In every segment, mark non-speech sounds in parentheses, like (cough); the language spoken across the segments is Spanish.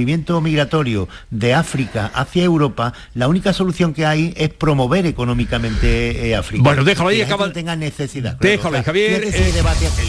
movimiento migratorio de África hacia Europa, la única solución que hay es promover económicamente eh, África. Bueno, déjalo ahí, acaba... tenga necesidad. Déjalo ahí, Javier. Eh,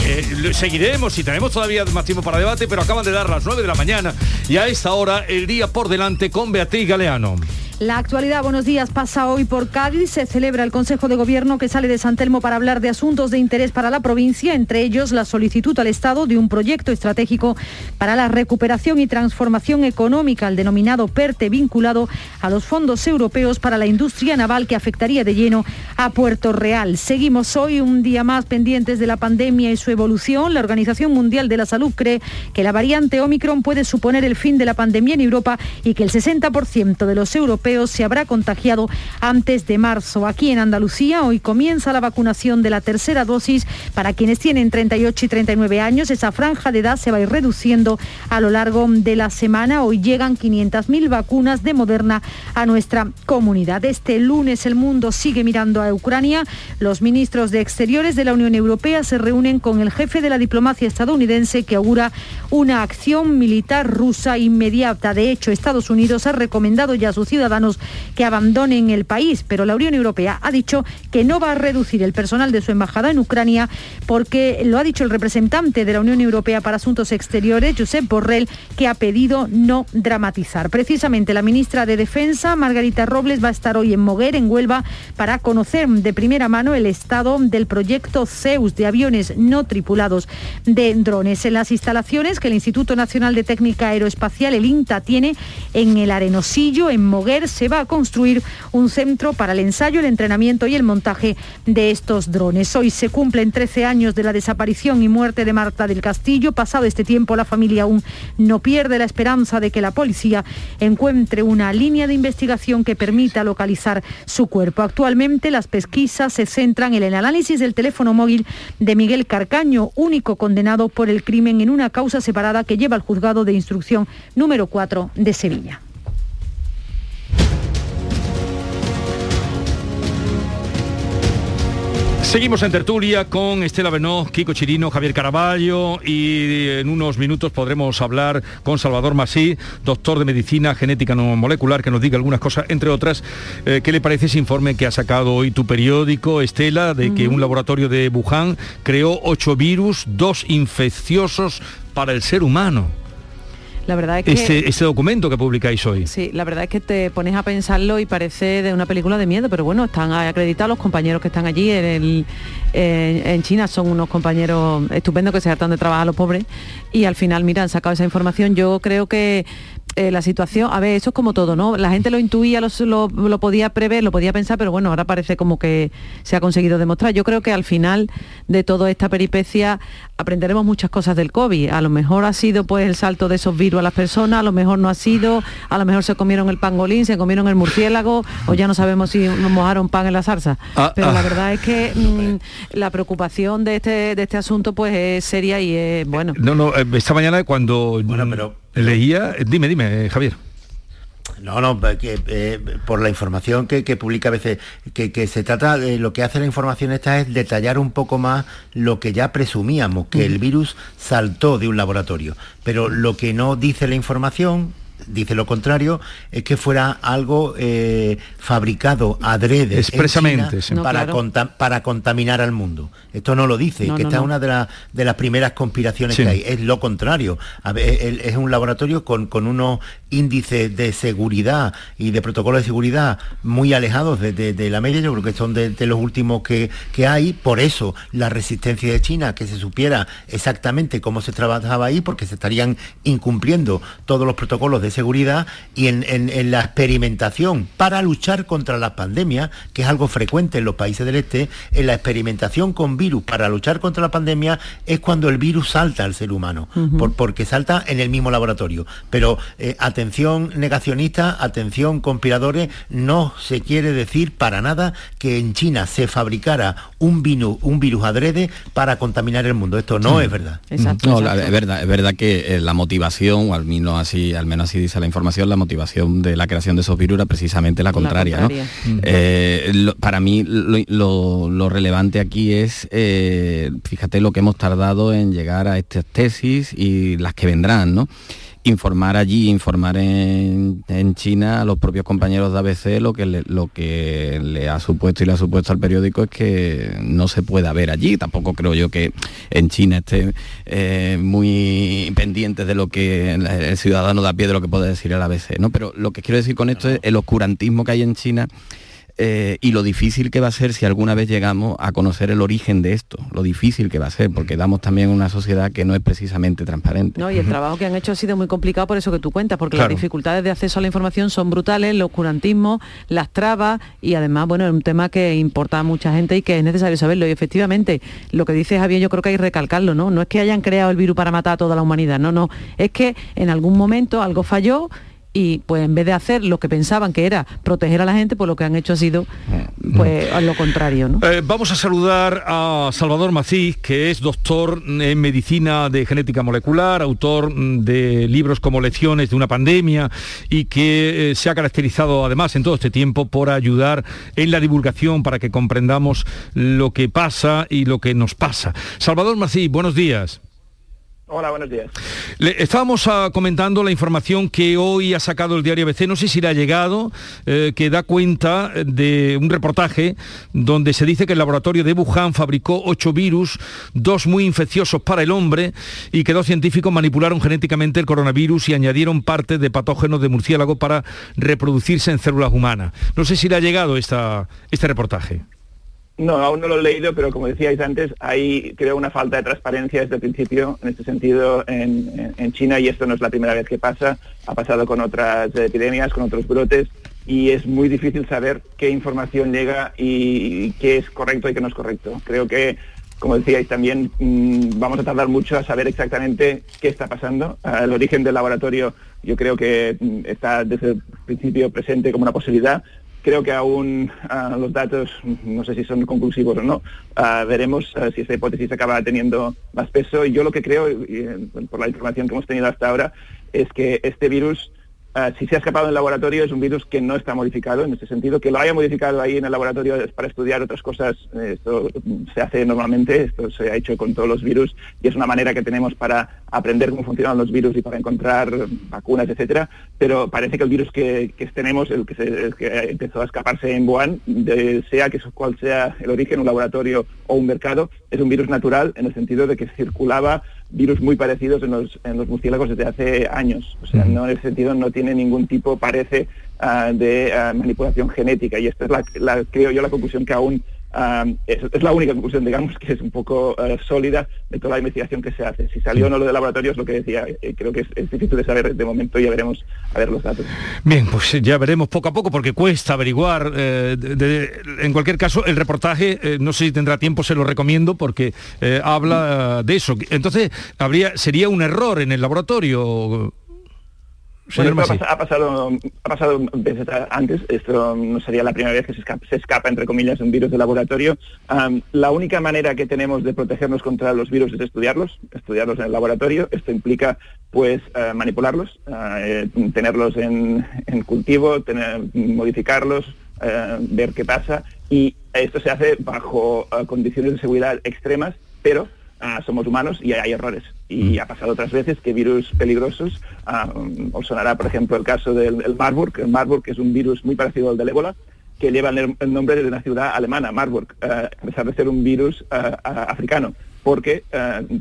eh, seguiremos y tenemos todavía más tiempo para debate, pero acaban de dar las 9 de la mañana y a esta hora el día por delante con Beatriz Galeano. La actualidad, buenos días, pasa hoy por Cádiz. Se celebra el Consejo de Gobierno que sale de San Telmo para hablar de asuntos de interés para la provincia, entre ellos la solicitud al Estado de un proyecto estratégico para la recuperación y transformación económica, el denominado PERTE, vinculado a los fondos europeos para la industria naval que afectaría de lleno a Puerto Real. Seguimos hoy un día más pendientes de la pandemia y su evolución. La Organización Mundial de la Salud cree que la variante Omicron puede suponer el fin de la pandemia en Europa y que el 60% de los europeos se habrá contagiado antes de marzo. Aquí en Andalucía hoy comienza la vacunación de la tercera dosis para quienes tienen 38 y 39 años. Esa franja de edad se va a ir reduciendo a lo largo de la semana. Hoy llegan 500.000 vacunas de Moderna a nuestra comunidad. Este lunes el mundo sigue mirando a Ucrania. Los ministros de Exteriores de la Unión Europea se reúnen con el jefe de la diplomacia estadounidense que augura una acción militar rusa inmediata. De hecho, Estados Unidos ha recomendado ya a sus ciudadanos que abandonen el país, pero la Unión Europea ha dicho que no va a reducir el personal de su embajada en Ucrania porque lo ha dicho el representante de la Unión Europea para Asuntos Exteriores, Josep Borrell, que ha pedido no dramatizar. Precisamente la ministra de Defensa, Margarita Robles, va a estar hoy en Moguer, en Huelva, para conocer de primera mano el estado del proyecto Zeus de aviones no tripulados de drones. En las instalaciones que el Instituto Nacional de Técnica Aeroespacial, el INTA, tiene en el Arenosillo, en Moguer, se va a construir un centro para el ensayo, el entrenamiento y el montaje de estos drones. Hoy se cumplen 13 años de la desaparición y muerte de Marta del Castillo. Pasado este tiempo, la familia aún no pierde la esperanza de que la policía encuentre una línea de investigación que permita localizar su cuerpo. Actualmente las pesquisas se centran en el análisis del teléfono móvil de Miguel Carcaño, único condenado por el crimen en una causa separada que lleva al juzgado de instrucción número 4 de Sevilla. Seguimos en tertulia con Estela Benó, Kiko Chirino, Javier Caraballo y en unos minutos podremos hablar con Salvador Masí, doctor de medicina genética no molecular, que nos diga algunas cosas, entre otras. Eh, ¿Qué le parece ese informe que ha sacado hoy tu periódico, Estela, de que un laboratorio de Wuhan creó ocho virus, dos infecciosos para el ser humano? La verdad es que... Este, este, documento que publicáis hoy. Sí, la verdad es que te pones a pensarlo y parece de una película de miedo, pero bueno, están acreditados los compañeros que están allí en, en China, son unos compañeros estupendos que se hartan de trabajar los pobres y al final, mira, han sacado esa información. Yo creo que eh, la situación, a ver, eso es como todo, ¿no? La gente lo intuía, lo, podía prever, lo podía pensar, pero bueno, ahora parece como que se ha conseguido demostrar. Yo creo que al final de toda esta peripecia aprenderemos muchas cosas del COVID. A lo mejor ha sido pues el salto de esos virus a las personas, a lo mejor no ha sido, a lo mejor se comieron el pangolín, se comieron el murciélago, o ya no sabemos si mojaron pan en la salsa. Ah, pero la ah. verdad es que mm, la preocupación de este, de este asunto pues es seria y es bueno. No, no, eh, esta mañana cuando bueno, pero Leía, dime, dime, Javier. No, no, que, eh, por la información que, publica a veces, que, se trata, de lo que hace la información esta es detallar un poco más lo que ya presumíamos, que el virus saltó de un laboratorio. Pero lo que no dice la información dice lo contrario, es que fuera algo eh, fabricado adrede expresamente para, para contaminar al mundo. Esto no lo dice, que esta es una de, de, las primeras conspiraciones que hay. Es lo contrario. es un laboratorio con, con unos índices de seguridad y de protocolos de seguridad muy alejados de, la media, yo creo que son de, los últimos que, que, hay, por eso la resistencia de China, que se supiera exactamente cómo se trabajaba ahí, porque se estarían incumpliendo todos los protocolos de seguridad y en, en la experimentación para luchar contra las pandemias, que es algo frecuente en los países del este, en la experimentación con virus para luchar contra la pandemia es cuando el virus salta al ser humano, porque salta en el mismo laboratorio. Pero eh, atención negacionista, atención conspiradores, no se quiere decir para nada que en China se fabricara un, virus, un virus adrede para contaminar el mundo. Esto no es verdad. no, es verdad, es verdad que eh, la motivación, o al menos así, al menos así dice la información, la motivación de la creación de esos virus era precisamente la contraria. Eh, para mí lo relevante aquí es eh, fíjate lo que hemos tardado en llegar a estas tesis y las que vendrán, ¿no? Informar allí, informar en, China a los propios compañeros de ABC lo que, le, lo que le ha supuesto y le ha supuesto al periódico es que no se pueda ver allí. Tampoco creo yo que en China esté eh, muy pendiente de lo que el ciudadano da pie de lo que puede decir el ABC. ¿no? Pero lo que quiero decir con esto es el oscurantismo que hay en China eh, y lo difícil que va a ser si alguna vez llegamos a conocer el origen de esto, lo difícil que va a ser, porque damos también una sociedad que no es precisamente transparente. No, y el trabajo que han hecho ha sido muy complicado por eso que tú cuentas, porque las dificultades de acceso a la información son brutales, el oscurantismo, las trabas y además, bueno, es un tema que importa a mucha gente y que es necesario saberlo. Y efectivamente, lo que dice Javier, yo creo que hay que recalcarlo, ¿no? No es que hayan creado el virus para matar a toda la humanidad, no, no, es que en algún momento algo falló y pues en vez de hacer lo que pensaban que era proteger a la gente, pues lo que han hecho ha sido pues a lo contrario. Eh, vamos a saludar a Salvador Macís, que es doctor en medicina de genética molecular, autor de libros como Lecciones de una pandemia y que eh, se ha caracterizado además en todo este tiempo por ayudar en la divulgación para que comprendamos lo que pasa y lo que nos pasa. Salvador Macís, buenos días. Hola, buenos días. Estábamos ah, comentando la información que hoy ha sacado el diario ABC, no sé si le ha llegado, eh, que da cuenta de un reportaje donde se dice que el laboratorio de Wuhan fabricó ocho virus, dos muy infecciosos para el hombre, y que dos científicos manipularon genéticamente el coronavirus y añadieron parte de patógenos de murciélago para reproducirse en células humanas. No sé si le ha llegado esta, este reportaje. No, aún no lo he leído, pero como decíais antes, hay creo una falta de transparencia desde el principio en este sentido en, China y esto no es la primera vez que pasa, ha pasado con otras epidemias, con otros brotes y es muy difícil saber qué información llega y, qué es correcto y qué no es correcto. Creo que, como decíais también, mm, vamos a tardar mucho a saber exactamente qué está pasando. el origen del laboratorio yo creo que mm, está desde el principio presente como una posibilidad, Creo que aún ah, los datos, no sé si son conclusivos o no, ah, veremos ah, si esta hipótesis acaba teniendo más peso. Y yo lo que creo, eh, por la información que hemos tenido hasta ahora, es que este virus Ah, si se ha escapado en el laboratorio es un virus que no está modificado en ese sentido, que lo haya modificado ahí en el laboratorio para estudiar otras cosas, esto se hace normalmente, esto se ha hecho con todos los virus y es una manera que tenemos para aprender cómo funcionan los virus y para encontrar vacunas, etcétera, pero parece que el virus que, tenemos, el que, se, que, empezó a escaparse en Wuhan, sea que cual sea el origen, un laboratorio o un mercado, es un virus natural en el sentido de que circulaba virus muy parecidos en los, en los murciélagos desde hace años. O sea, no en ese sentido no tiene ningún tipo, parece, ah, de ah, manipulación genética. Y esta es la, la, creo yo, la conclusión que aún es, la única conclusión, digamos, que es un poco eh, sólida de toda la investigación que se hace. Si salió o no lo de laboratorio es lo que decía. Eh, creo que es, difícil de saber de momento, ya veremos a ver los datos. Bien, pues ya veremos poco a poco porque cuesta averiguar. Eh, en cualquier caso, el reportaje, no sé si tendrá tiempo, se lo recomiendo porque habla de eso. Entonces, habría sería un error en el laboratorio ha, pasado, ha pasado veces antes, esto no sería la primera vez que se escapa, entre comillas, un virus de laboratorio. la única manera que tenemos de protegernos contra los virus es estudiarlos, estudiarlos en el laboratorio. Esto implica, pues, eh, manipularlos, eh, tenerlos en, cultivo, tener, modificarlos, eh, ver qué pasa. Y esto se hace bajo condiciones de seguridad extremas, pero Somos humanos y hay errores. Y mm. ha pasado otras veces que virus peligrosos, ah, os sonará por ejemplo el caso del Marburg, el Marburg es un virus muy parecido al del ébola, que lleva el, nombre de una ciudad alemana, Marburg, ah, a pesar de ser un virus africano, porque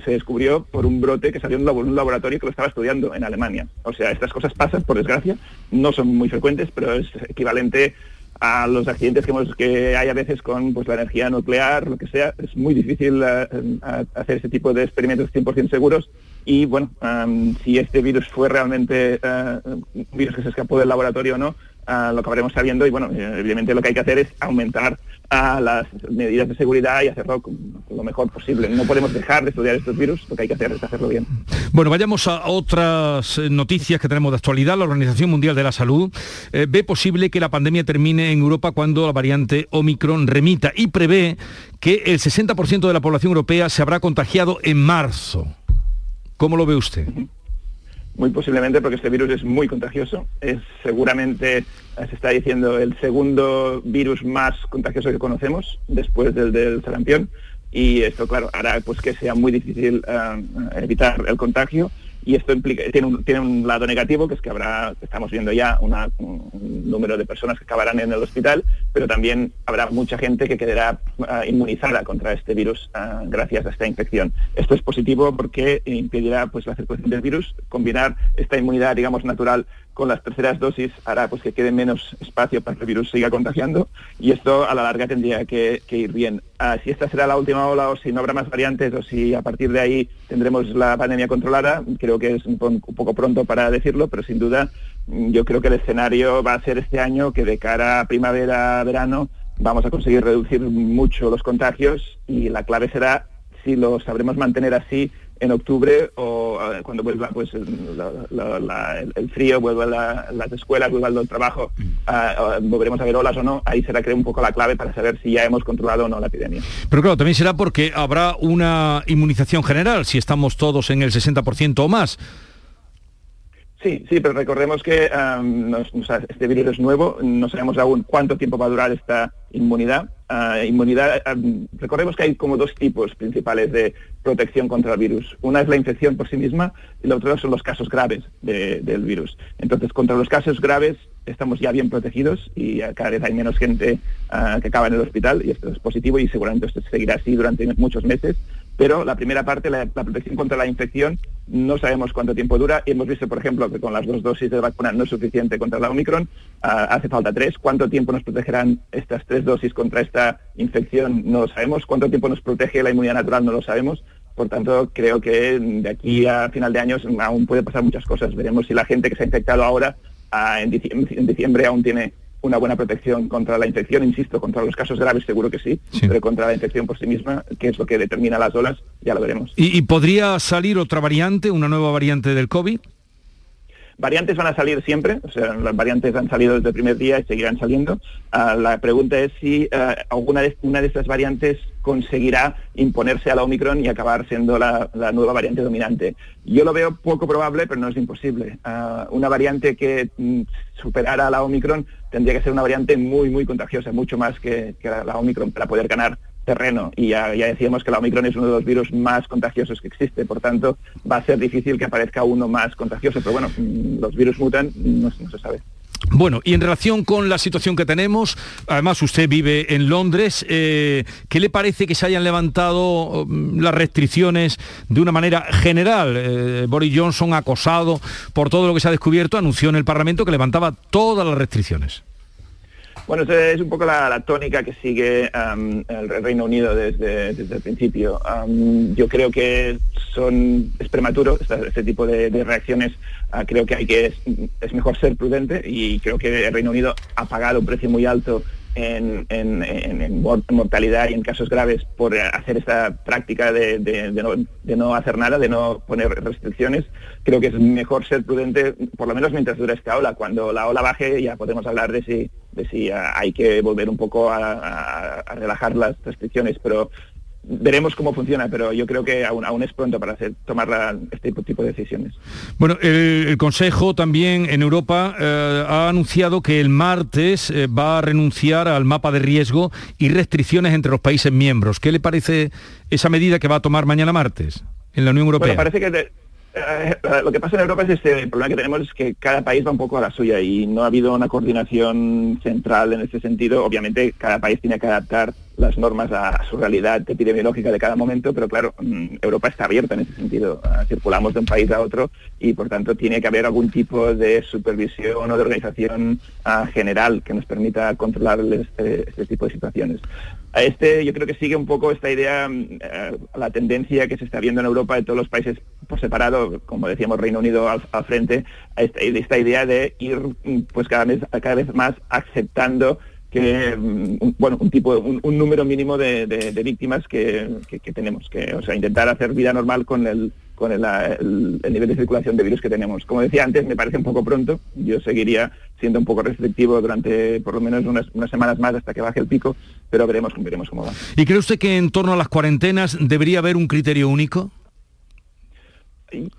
se descubrió por un brote que salió en un laboratorio que lo estaba estudiando en Alemania. O sea, estas cosas pasan, por desgracia, no son muy frecuentes, pero es equivalente a los accidentes que, hemos, que hay a veces con pues, la energía nuclear, lo que sea. Es muy difícil eh, hacer ese tipo de experimentos 100% seguros y bueno, si este virus fue realmente uh, un virus que se escapó del laboratorio o no, uh, lo acabaremos sabiendo y bueno, evidentemente lo que hay que hacer es aumentar uh, las medidas de seguridad y hacerlo lo mejor posible. No podemos dejar de estudiar estos virus, lo que hay que hacer es hacerlo bien. Bueno, vayamos a otras eh, noticias que tenemos de actualidad. La Organización Mundial de la Salud eh, ve posible que la pandemia termine en Europa cuando la variante Omicron remita y prevé que el 60% de la población europea se habrá contagiado en marzo. ¿Cómo lo ve usted? Muy posiblemente porque este virus es muy contagioso. Es seguramente, eh, se está diciendo, el segundo virus más contagioso que conocemos después del del sarampión. Y esto, claro, hará pues, que sea muy difícil eh, evitar el contagio. y esto implica, tiene, un, tiene un lado negativo, que es que habrá, estamos viendo ya un número de personas que acabarán en el hospital, pero también habrá mucha gente que quedará ah, inmunizada contra este virus ah, gracias a esta infección. Esto es positivo porque impedirá pues, la circulación del virus, combinar esta inmunidad, digamos, natural con las terceras dosis hará pues que quede menos espacio para que el virus siga contagiando y esto a la larga tendría que, ir bien. Ah, si esta será la última ola o si no habrá más variantes o si a partir de ahí tendremos la pandemia controlada, creo que es un, poco pronto para decirlo, pero sin duda mm, yo creo que el escenario va a ser este año que de cara a primavera, verano, vamos a conseguir reducir mucho los contagios y la clave será si lo sabremos mantener así en octubre o cuando vuelva pues el, frío, vuelva las escuelas, vuelva el trabajo, uh, volveremos a ver olas o no, ahí será creo un poco la clave para saber si ya hemos controlado o no la epidemia. Pero claro, también será porque habrá una inmunización general, si estamos todos en el 60% o más. Sí, sí, pero recordemos que este virus es nuevo, no sabemos aún cuánto tiempo va a durar esta inmunidad. Inmunidad, recordemos que hay como dos tipos principales de protección contra el virus. Una es la infección por sí misma y la otra son los casos graves del virus. Entonces, contra los casos graves estamos ya bien protegidos y cada vez hay menos gente ah, que acaba en el hospital y esto es positivo y seguramente esto seguirá así durante muchos meses pero la primera parte, la, protección contra la infección, no sabemos cuánto tiempo dura. Y hemos visto, por ejemplo, que con las dos dosis de vacuna no es suficiente contra la Omicron, ah, hace falta tres. ¿Cuánto tiempo nos protegerán estas tres dosis contra esta infección? No lo sabemos. ¿Cuánto tiempo nos protege la inmunidad natural? No lo sabemos. Por tanto, creo que de aquí a final de año aún puede pasar muchas cosas. Veremos si la gente que se ha infectado ahora, ah, en diciembre aún tiene una buena protección contra la infección, insisto, contra los casos graves seguro que sí, pero contra la infección por sí misma, que es lo que determina las olas, ya lo veremos. ¿Y, podría salir otra variante, una nueva variante del COVID? Variantes van a salir siempre, o sea, las variantes han salido desde el primer día y seguirán saliendo. Ah, la pregunta es si ah, alguna de, una de estas variantes conseguirá imponerse a la Omicron y acabar siendo la, nueva variante dominante. Yo lo veo poco probable, pero no es imposible. Ah, una variante que mm, superara a la Omicron tendría que ser una variante muy, muy contagiosa, mucho más que, la Omicron para poder ganar terreno y ya, decíamos que la Omicron es uno de los virus más contagiosos que existe, por tanto va a ser difícil que aparezca uno más contagioso, pero bueno, mm, los virus mutan, no, se sabe. Bueno, y en relación con la situación que tenemos, además usted vive en Londres, eh, ¿qué le parece que se hayan levantado mm, las restricciones de una manera general? Eh, Boris Johnson, acosado por todo lo que se ha descubierto, anunció en el Parlamento que levantaba todas las restricciones. Bueno, es un poco la, tónica que sigue el Reino Unido desde, el principio. yo creo que son, es prematuro este, tipo de, reacciones. Ah, creo que hay que es, mejor ser prudente y creo que el Reino Unido ha pagado un precio muy alto en, mortalidad y en casos graves por hacer esta práctica de, no, hacer nada, de no poner restricciones. Creo que es mejor ser prudente, por lo menos mientras dura esta ola. Cuando la ola baje ya podemos hablar de si, de si hay que volver un poco a relajar las restricciones, pero veremos cómo funciona, pero yo creo que aún, aún es pronto para hacer, tomar este tipo de decisiones. Bueno, el, Consejo también en Europa eh, ha anunciado que el martes eh, va a renunciar al mapa de riesgo y restricciones entre los países miembros. ¿Qué le parece esa medida que va a tomar mañana martes en la Unión Europea? parece que eh, lo que pasa en Europa es este, el problema que tenemos es que cada país va un poco a la suya y no ha habido una coordinación central en ese sentido. Obviamente cada país tiene que adaptar las normas a, su realidad epidemiológica de cada momento, pero claro, mm, Europa está abierta en ese sentido. Ah, circulamos de un país a otro y por tanto tiene que haber algún tipo de supervisión o de organización ah, general que nos permita controlar este, este, tipo de situaciones. A este yo creo que sigue un poco esta idea, mm, eh, la tendencia que se está viendo en Europa de todos los países por separado, como decíamos Reino Unido al, frente, a esta, esta, idea de ir mm, pues cada vez, cada vez más aceptando que mm, bueno un tipo un, número mínimo de, víctimas que, tenemos que o sea intentar hacer vida normal con el con el, nivel de circulación de virus que tenemos. Como decía antes me parece un poco pronto. Yo seguiría siendo un poco restrictivo durante por lo menos unas, unas semanas más hasta que baje el pico pero veremos veremos cómo va. Y cree usted que en torno a las cuarentenas debería haber un criterio único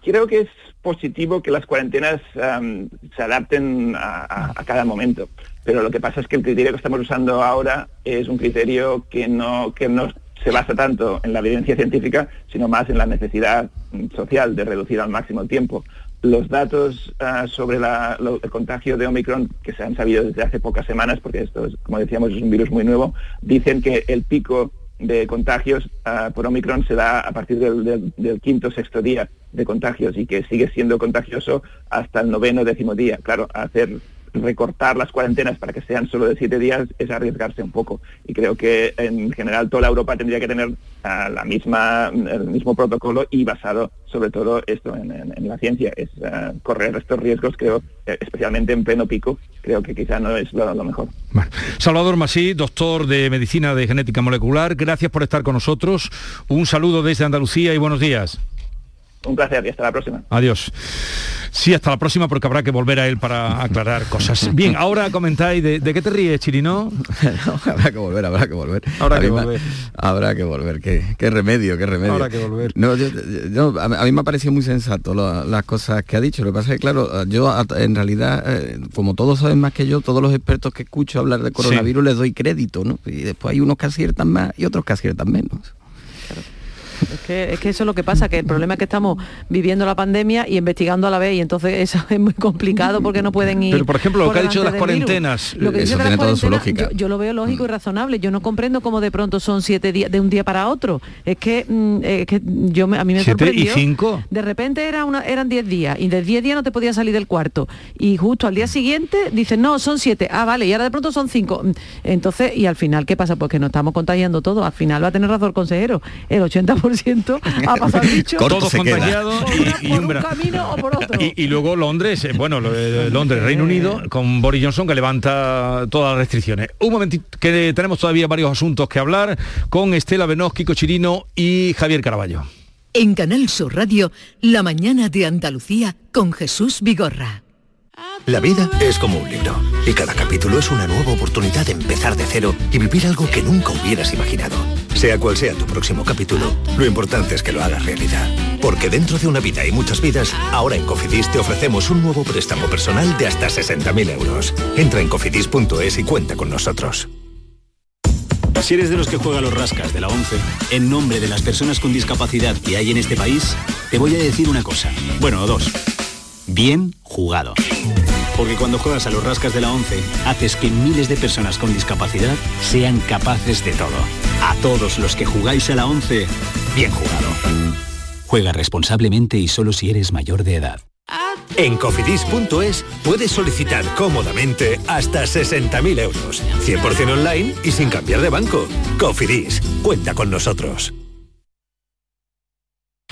creo que es positivo que las cuarentenas se adapten a, cada momento, pero lo que pasa es que el criterio que estamos usando ahora es un criterio que no, que no se basa tanto en la evidencia científica, sino más en la necesidad social de reducir al máximo el tiempo. Los datos ah, sobre el contagio de Omicron, que se han sabido desde hace pocas semanas, porque esto, es, como decíamos, es un virus muy nuevo, dicen que el pico de contagios ah, por Omicron se da a partir del, del, quinto sexto día de contagios y que sigue siendo contagioso hasta el noveno décimo día. Claro, hacer recortar las cuarentenas para que sean solo de siete días es arriesgarse un poco. Y creo que en general toda la Europa tendría que tener ah, la misma, el mismo protocolo y basado sobre todo esto en, la ciencia. Es ah, correr estos riesgos, creo, eh, especialmente en pleno pico, creo que quizá no es lo, mejor. Salvador Masí, doctor de Medicina de Genética Molecular, gracias por estar con nosotros. Un saludo desde Andalucía y buenos días. Un placer y hasta la próxima. Adiós. Sí, hasta la próxima porque habrá que volver a él para aclarar cosas. (laughs) Bien, ahora comentáis, ¿de, qué te ríes, Chirino? habrá que volver, habrá que volver. Habrá que volver. Habrá que volver, qué, remedio, qué remedio. Habrá que volver. a, mí me ha parecido muy sensato las cosas que ha dicho. Lo que pasa es que, claro, yo en realidad, eh, como todos saben más que yo, todos los expertos que escucho hablar de coronavirus les doy crédito, ¿no? Y después hay unos que aciertan más y otros que aciertan menos. Es que, eso es lo que pasa, que el problema es que estamos viviendo la pandemia y investigando a la vez y entonces eso (laughs) es muy complicado porque no pueden ir. Pero por ejemplo, lo que ha dicho de las cuarentenas, lo que eso tiene toda su lógica. Yo, lo veo lógico y mm. razonable. Yo no comprendo cómo de pronto son siete días de un día para otro. Es que, mm, que yo a mí me ¿Siete y cinco? De repente era una, eran diez días y de diez días no te podías salir del cuarto y justo al día siguiente dicen no son siete. Ah vale y ahora de pronto son cinco. Entonces y al final qué pasa pues que nos estamos contagiando todo. Al final va a tener razón el consejero. El 80% ha pasado el bicho. Todos contagiados y, un camino o por otro. Y, luego Londres, eh, bueno, Londres, Reino Unido, con Boris Johnson que levanta todas las restricciones. Un momentito, que tenemos todavía varios asuntos que hablar con Estela Benoz, Kiko Chirino y Javier Caraballo. En Canal Sur Radio, La mañana de Andalucía con Jesús Vigorra. La vida es como un libro y cada capítulo es una nueva oportunidad de empezar de cero y vivir algo que nunca hubieras imaginado. Sea cual sea tu próximo capítulo, lo importante es que lo hagas realidad. Porque dentro de una vida y muchas vidas, ahora en Cofidis te ofrecemos un nuevo préstamo personal de hasta 60.000 euros. Entra en cofidis.es y cuenta con nosotros. Si eres de los que juega los rascas de la 11, en nombre de las personas con discapacidad que hay en este país, te voy a decir una cosa. Bueno, dos. Bien jugado. Porque cuando juegas a los rascas de la 11, haces que miles de personas con discapacidad sean capaces de todo. A todos los que jugáis a la 11, bien jugado. Juega responsablemente y solo si eres mayor de edad. En cofidis.es puedes solicitar cómodamente hasta 60.000 euros, 100% online y sin cambiar de banco. Cofidis, cuenta con nosotros.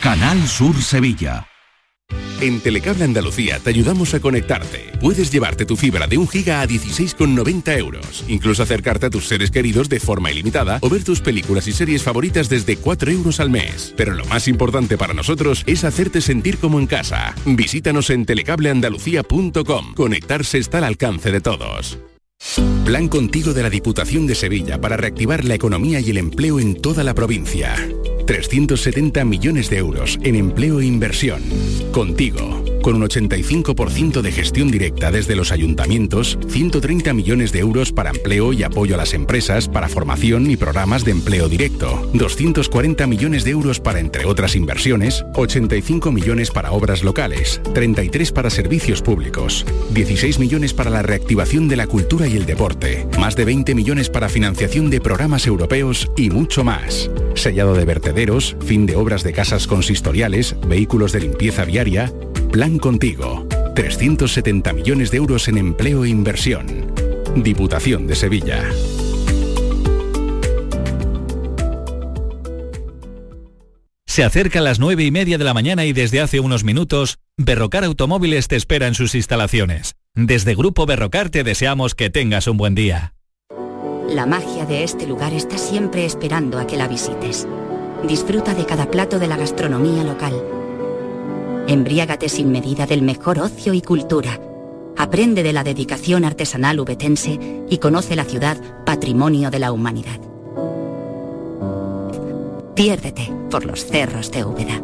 Canal Sur Sevilla. En Telecable Andalucía te ayudamos a conectarte. Puedes llevarte tu fibra de un giga a 16,90 euros. Incluso acercarte a tus seres queridos de forma ilimitada o ver tus películas y series favoritas desde 4 euros al mes. Pero lo más importante para nosotros es hacerte sentir como en casa. Visítanos en telecableandalucía.com. Conectarse está al alcance de todos. Plan contigo de la Diputación de Sevilla para reactivar la economía y el empleo en toda la provincia. 370 millones de euros en empleo e inversión. Contigo con un 85% de gestión directa desde los ayuntamientos, 130 millones de euros para empleo y apoyo a las empresas, para formación y programas de empleo directo, 240 millones de euros para, entre otras inversiones, 85 millones para obras locales, 33 para servicios públicos, 16 millones para la reactivación de la cultura y el deporte, más de 20 millones para financiación de programas europeos y mucho más. Sellado de vertederos, fin de obras de casas consistoriales, vehículos de limpieza viaria, Plan Contigo. 370 millones de euros en empleo e inversión. Diputación de Sevilla. Se acerca a las nueve y media de la mañana y desde hace unos minutos, Berrocar Automóviles te espera en sus instalaciones. Desde Grupo Berrocar te deseamos que tengas un buen día. La magia de este lugar está siempre esperando a que la visites. Disfruta de cada plato de la gastronomía local Embriágate sin medida del mejor ocio y cultura. Aprende de la dedicación artesanal ubetense y conoce la ciudad patrimonio de la humanidad. Piérdete por los cerros de Úbeda.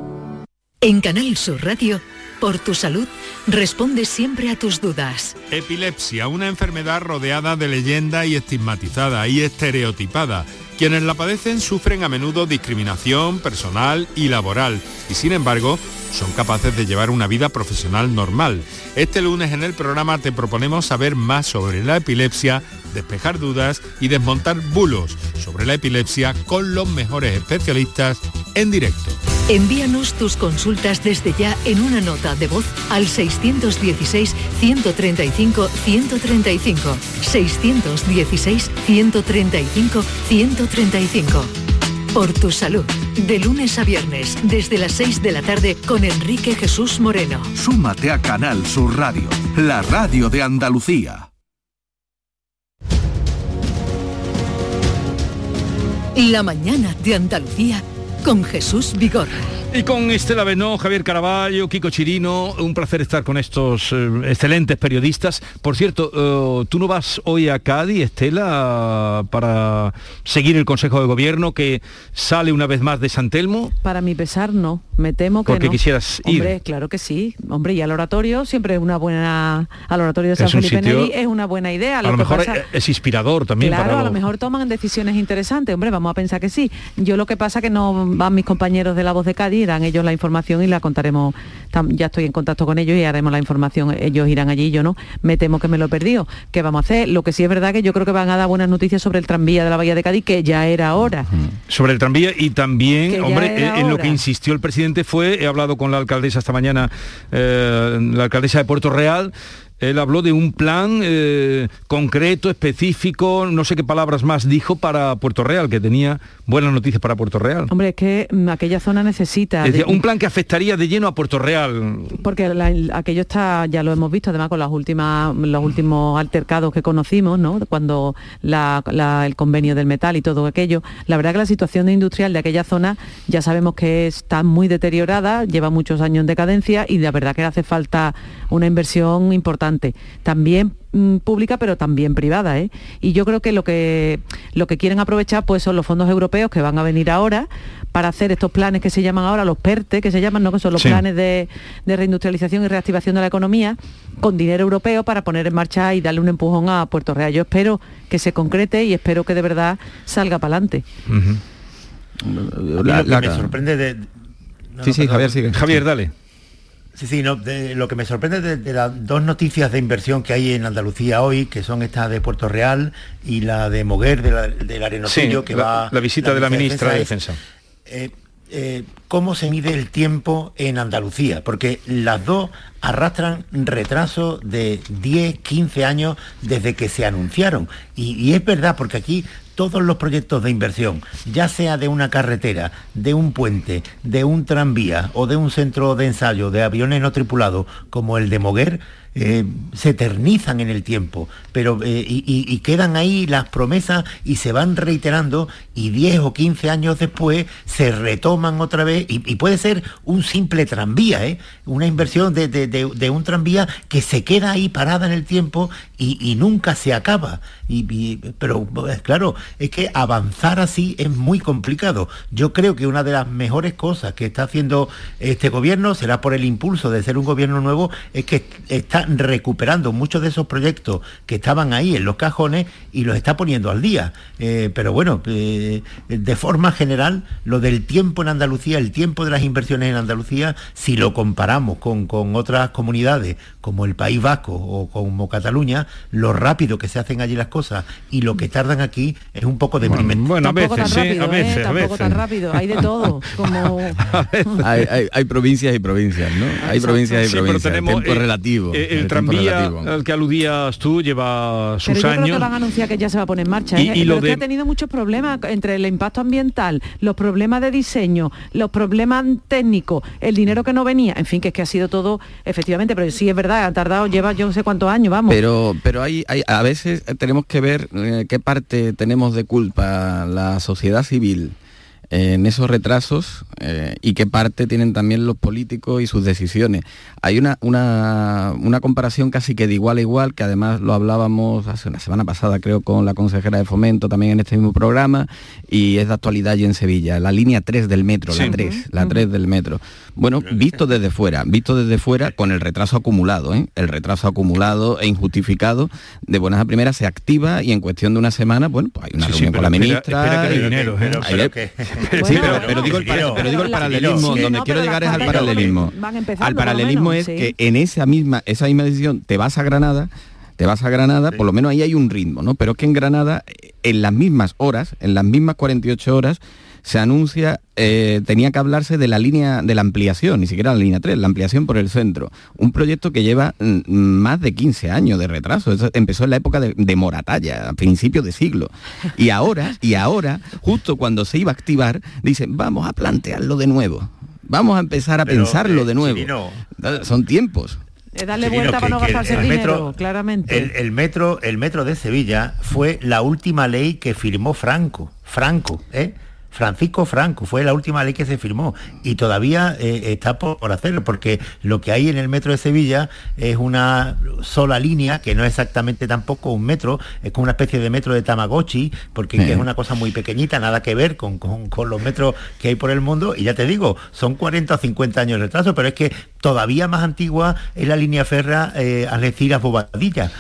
En Canal Sur Radio, por tu salud, responde siempre a tus dudas. Epilepsia, una enfermedad rodeada de leyenda y estigmatizada y estereotipada Quienes la padecen sufren a menudo discriminación personal y laboral y sin embargo son capaces de llevar una vida profesional normal. Este lunes en el programa te proponemos saber más sobre la epilepsia, despejar dudas y desmontar bulos sobre la epilepsia con los mejores especialistas en directo. Envíanos tus consultas desde ya en una nota de voz al 616-135-135. 616-135-135. Por tu salud. De lunes a viernes, desde las 6 de la tarde, con Enrique Jesús Moreno. Súmate a Canal Sur Radio, la radio de Andalucía. La mañana de Andalucía con Jesús Vigorra. Y con Estela Benó, Javier Caraballo, Kiko Chirino, un placer estar con estos eh, excelentes periodistas. Por cierto, eh, tú no vas hoy a Cádiz, Estela, para seguir el Consejo de Gobierno que sale una vez más de San Telmo. Para mi pesar, no. Me temo que Porque quisieras ir. Hombre, claro que sí. Hombre, y al oratorio siempre es una buena... Al oratorio de San Es Felipe sitio- Neri es una buena idea. A lo mejor pasa- es, inspirador también Claro, para a lo mejor toman decisiones interesantes, hombre, vamos a pensar que sí. Yo lo que pasa que no van mis compañeros de La Voz de Cádiz, dan ellos la información y la contaremos, ya estoy en contacto con ellos y haremos la información, ellos irán allí, yo no, me temo que me lo he perdido. ¿Qué vamos a hacer? Lo que sí es verdad que yo creo que van a dar buenas noticias sobre el tranvía de la Bahía de Cádiz, que ya era hora. sobre el tranvía y también, hombre, eh, en lo que insistió el presidente fue, he hablado con la alcaldesa esta mañana, eh, la alcaldesa de Puerto Real, él habló de un plan eh, concreto, específico, no sé qué palabras más dijo para Puerto Real, que tenía buenas noticias para Puerto Real. Hombre, es que mm, aquella zona necesita... de- Decía, un plan que afectaría de lleno a Puerto Real. Porque la- aquello está, ya lo hemos visto, además con las últimas, los últimos altercados que conocimos, ¿no? Cuando la- la- el convenio del metal y todo aquello. La verdad que la situación industrial de aquella zona ya sabemos que está muy deteriorada, lleva muchos años en decadencia y la verdad que hace falta una inversión importante. También mm, pública pero también privada ¿eh? y yo creo que lo que lo que quieren aprovechar pues son los fondos europeos que van a venir ahora para hacer estos planes que se llaman ahora los PERTE que se llaman no que son los Sí. planes de, de reindustrialización y reactivación de la economía con dinero europeo para poner en marcha y darle un empujón a Puerto Real yo espero que se concrete y espero que de verdad salga para adelante A mí La- lo que la- me sorprende de... no, Sí, no, sí, perdón. Javier, sigue. Javier, dale. Sí, sí, no, de- lo que me sorprende de, de las dos noticias de inversión que hay en Andalucía hoy, que son esta de Puerto Real y la de Moguer, de la- del Arenosillo, Sí, que la- va... la visita de la ministra de es, Defensa. eh, eh, ¿Cómo se mide el tiempo en Andalucía? Porque las dos arrastran retraso de 10, 15 años desde que se anunciaron. Y, y es verdad, porque aquí todos los proyectos de inversión, ya sea de una carretera, de un puente, de un tranvía o de un centro de ensayo de aviones no tripulados como el de Moguer, eh, se eternizan en el tiempo, pero eh, y, quedan ahí las promesas y se van reiterando y 10 o 15 años después se retoman otra vez y, puede ser un simple tranvía, ¿eh? una inversión de, de- de- un tranvía que se queda ahí parada en el tiempo y, y nunca se acaba. Pero eh, claro, es que avanzar así es muy complicado. Yo creo que una de las mejores cosas que está haciendo este gobierno, será por el impulso de ser un gobierno nuevo, es que está recuperando muchos de esos proyectos que estaban ahí en los cajones y los está poniendo al día. Eh, pero bueno, eh, de forma general, lo del tiempo en Andalucía, el tiempo de las inversiones en Andalucía, si lo comparamos con, con otras comunidades como el País Vasco o como Cataluña, lo rápido que se hacen allí las cosas y lo que tardan aquí es un poco deprimente. Bueno, a Tampoco veces, tan sí, rápido, a veces, ¿eh? a Tampoco veces. tan rápido, hay de todo. (laughs) Como... hay, hay- hay provincias y provincias, ¿no? Hay provincias y Sí, pero provincias. tenemos, tiempo eh, relativo. El, tranvía al que aludías tú lleva sus Pero yo creo años. que van a anunciar que ya se va a poner en marcha. Y- ¿eh? y Pero lo es que de- ha tenido muchos problemas entre el impacto ambiental, los problemas de diseño, los problemas técnicos, el dinero que no venía, en fin, que es que ha sido todo, efectivamente, pero sí es verdad, ha tardado, lleva yo no sé cuántos años, vamos. Pero, pero hay, hay- a veces tenemos que ver eh, qué parte tenemos de culpa la sociedad civil en esos retrasos eh, y qué parte tienen también los políticos y sus decisiones. Hay una, una, una, comparación casi que de igual a igual, que además lo hablábamos hace una semana pasada, creo, con la consejera de Fomento también en este mismo programa, y es de actualidad allí en Sevilla, la línea 3 del metro, la 3, la 3 del metro. Bueno, visto desde fuera, visto desde fuera con el retraso acumulado, ¿eh? el retraso acumulado e injustificado, de buenas a primeras se activa y en cuestión de una semana, bueno, pues hay una reunión con la ministra. pero, digo el, paralelismo, donde quiero llegar es al paralelismo. Al paralelismo es que en esa misma, esa misma decisión te vas a Granada, te vas a Granada, por lo menos ahí hay un ritmo, ¿no? Pero es que en Granada, en las mismas horas, en las mismas 48 horas, se anuncia, eh, tenía que hablarse de la línea de la ampliación, ni siquiera la línea 3, la ampliación por el centro. Un proyecto que lleva mm, más de 15 años de retraso. Eso empezó en la época de, Moratalla, a principios de siglo. Y ahora, y ahora, justo cuando se iba a activar, dicen, vamos a plantearlo de nuevo. Vamos a empezar a pensarlo eh, de nuevo. Son tiempos. darle vuelta para no gastarse el, dinero, metro, claramente. El, metro, el metro de Sevilla fue la última ley que firmó Franco. Franco, ¿eh? Francisco Franco, fue la última ley que se firmó y todavía eh, está por, hacerlo, porque lo que hay en el metro de Sevilla es una sola línea, que no es exactamente tampoco un metro, es como una especie de metro de Tamagotchi, porque es una cosa muy pequeñita, nada que ver con, los metros que hay por el mundo, y ya te digo, son 40 o 50 años de retraso, pero es que todavía más antigua es la línea ferra eh, Algeciras-Bobadilla,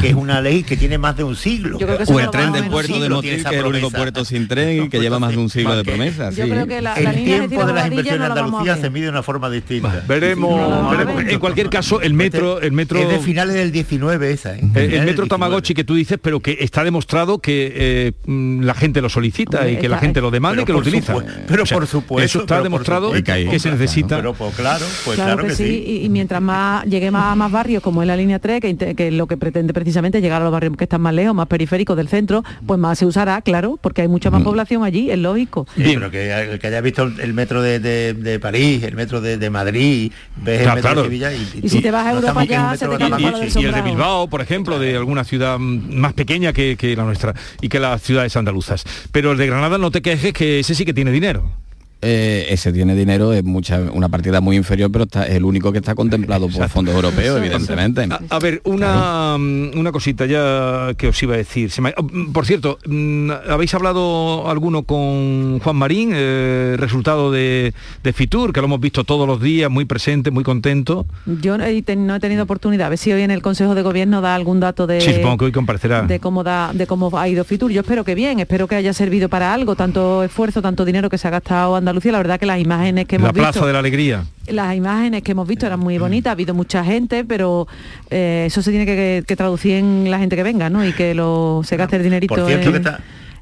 que, es una ley que tiene más de un siglo. O el tren del puerto de Motril, que es el único puerto sin tren y que lleva más de un siglo de promesas. Yo creo que la, el tiempo de, las inversiones en Andalucía se mide de una forma distinta. veremos, En cualquier caso, el metro, el metro es de finales del 19 esa. ¿eh? El, metro Tamagotchi que tú dices, pero que está demostrado que eh, mm, la gente lo solicita y que la gente lo demanda y que lo utiliza. Pero por supuesto. Eso está demostrado que, se necesita. Pero pues, claro, pues claro, que, sí. Y, mientras más llegue más a más barrios, como es la línea 3, que, que lo que pretende precisamente llegar a los barrios que están más lejos, más periféricos del centro, pues más se usará, claro, porque hay mucha más mm. población allí, es lógico. Pero que el que haya visto el metro de, París, el metro de, Madrid, ves el metro de Sevilla y, si te vas a Europa ya se te y, y el de Bilbao, por ejemplo, de alguna ciudad más pequeña que, que la nuestra y que las ciudades andaluzas. Pero el de Granada no te quejes que ese sí que tiene dinero. Eh, ese tiene dinero, es mucha, una partida muy inferior, pero está, es el único que está contemplado por fondos europeos, evidentemente. A, ver, una, una cosita ya que os iba a decir. Oh, por cierto, mm, ¿habéis hablado alguno con Juan Marín, eh, resultado de, Fitur, que lo hemos visto todos los días, muy presente, muy contento? Yo no he, tenido oportunidad, a ver si hoy en el Consejo de Gobierno da algún dato de, hoy comparecerá. de cómo da, de cómo ha ido Fitur. Yo espero que bien, espero que haya servido para algo, tanto esfuerzo, tanto dinero que se ha gastado andando Lucía, la verdad que las imágenes que hemos visto... La Plaza de la Alegría. Las imágenes que hemos visto eran muy bonitas, ha habido mucha gente, pero eh, eso se tiene que, traducir en la gente que venga, ¿no? Y que lo, se gaste el dinerito en,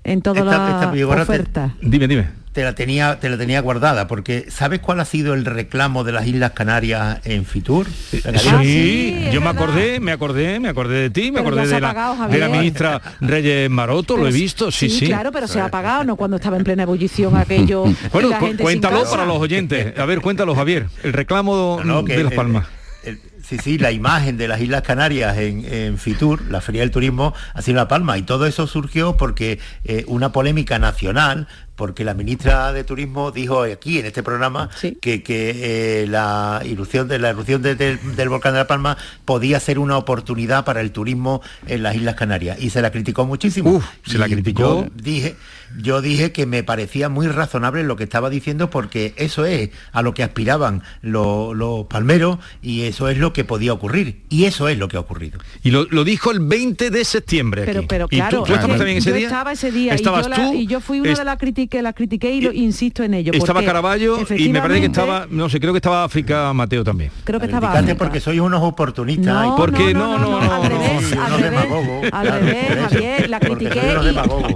en todas las ofertas. Dime, dime. Te la tenía te la tenía guardada porque sabes cuál ha sido el reclamo de las Islas Canarias en Fitur ah, sí, yo me acordé me acordé me acordé de ti me acordé de la, de la, ministra Reyes Maroto lo he visto sí sí, claro pero se ha apagado no cuando estaba en plena ebullición aquello (laughs) bueno cuéntalo para los oyentes. A ver cuéntalo Javier el reclamo de las Palmas Sí, sí, la imagen de las Islas Canarias en, Fitur, la Feria del Turismo, ha sido La Palma. Y todo eso surgió porque eh, una polémica nacional porque la ministra de Turismo dijo aquí en este programa que, eh, la erupción, de, la erupción del volcán de La Palma podía ser una oportunidad para el turismo en las Islas Canarias y se la criticó muchísimo. se la criticó. Yo dije, yo dije que me parecía muy razonable lo que estaba diciendo porque eso es a lo que aspiraban los, palmeros y eso es lo que podía ocurrir y eso es lo que ha ocurrido. Y lo, dijo el 20 de septiembre. Pero, pero claro, ¿tú, también ese día? estaba ese día y yo, y yo, fui una de las que la critiqué y lo insisto en ello. Estaba Caraballo y me parece que estaba, no sé, creo que estaba África Mateo también. Creo que estaba porque sois unos oportunistas. No, porque no, no, no, al revés, al revés, Javier, la critiqué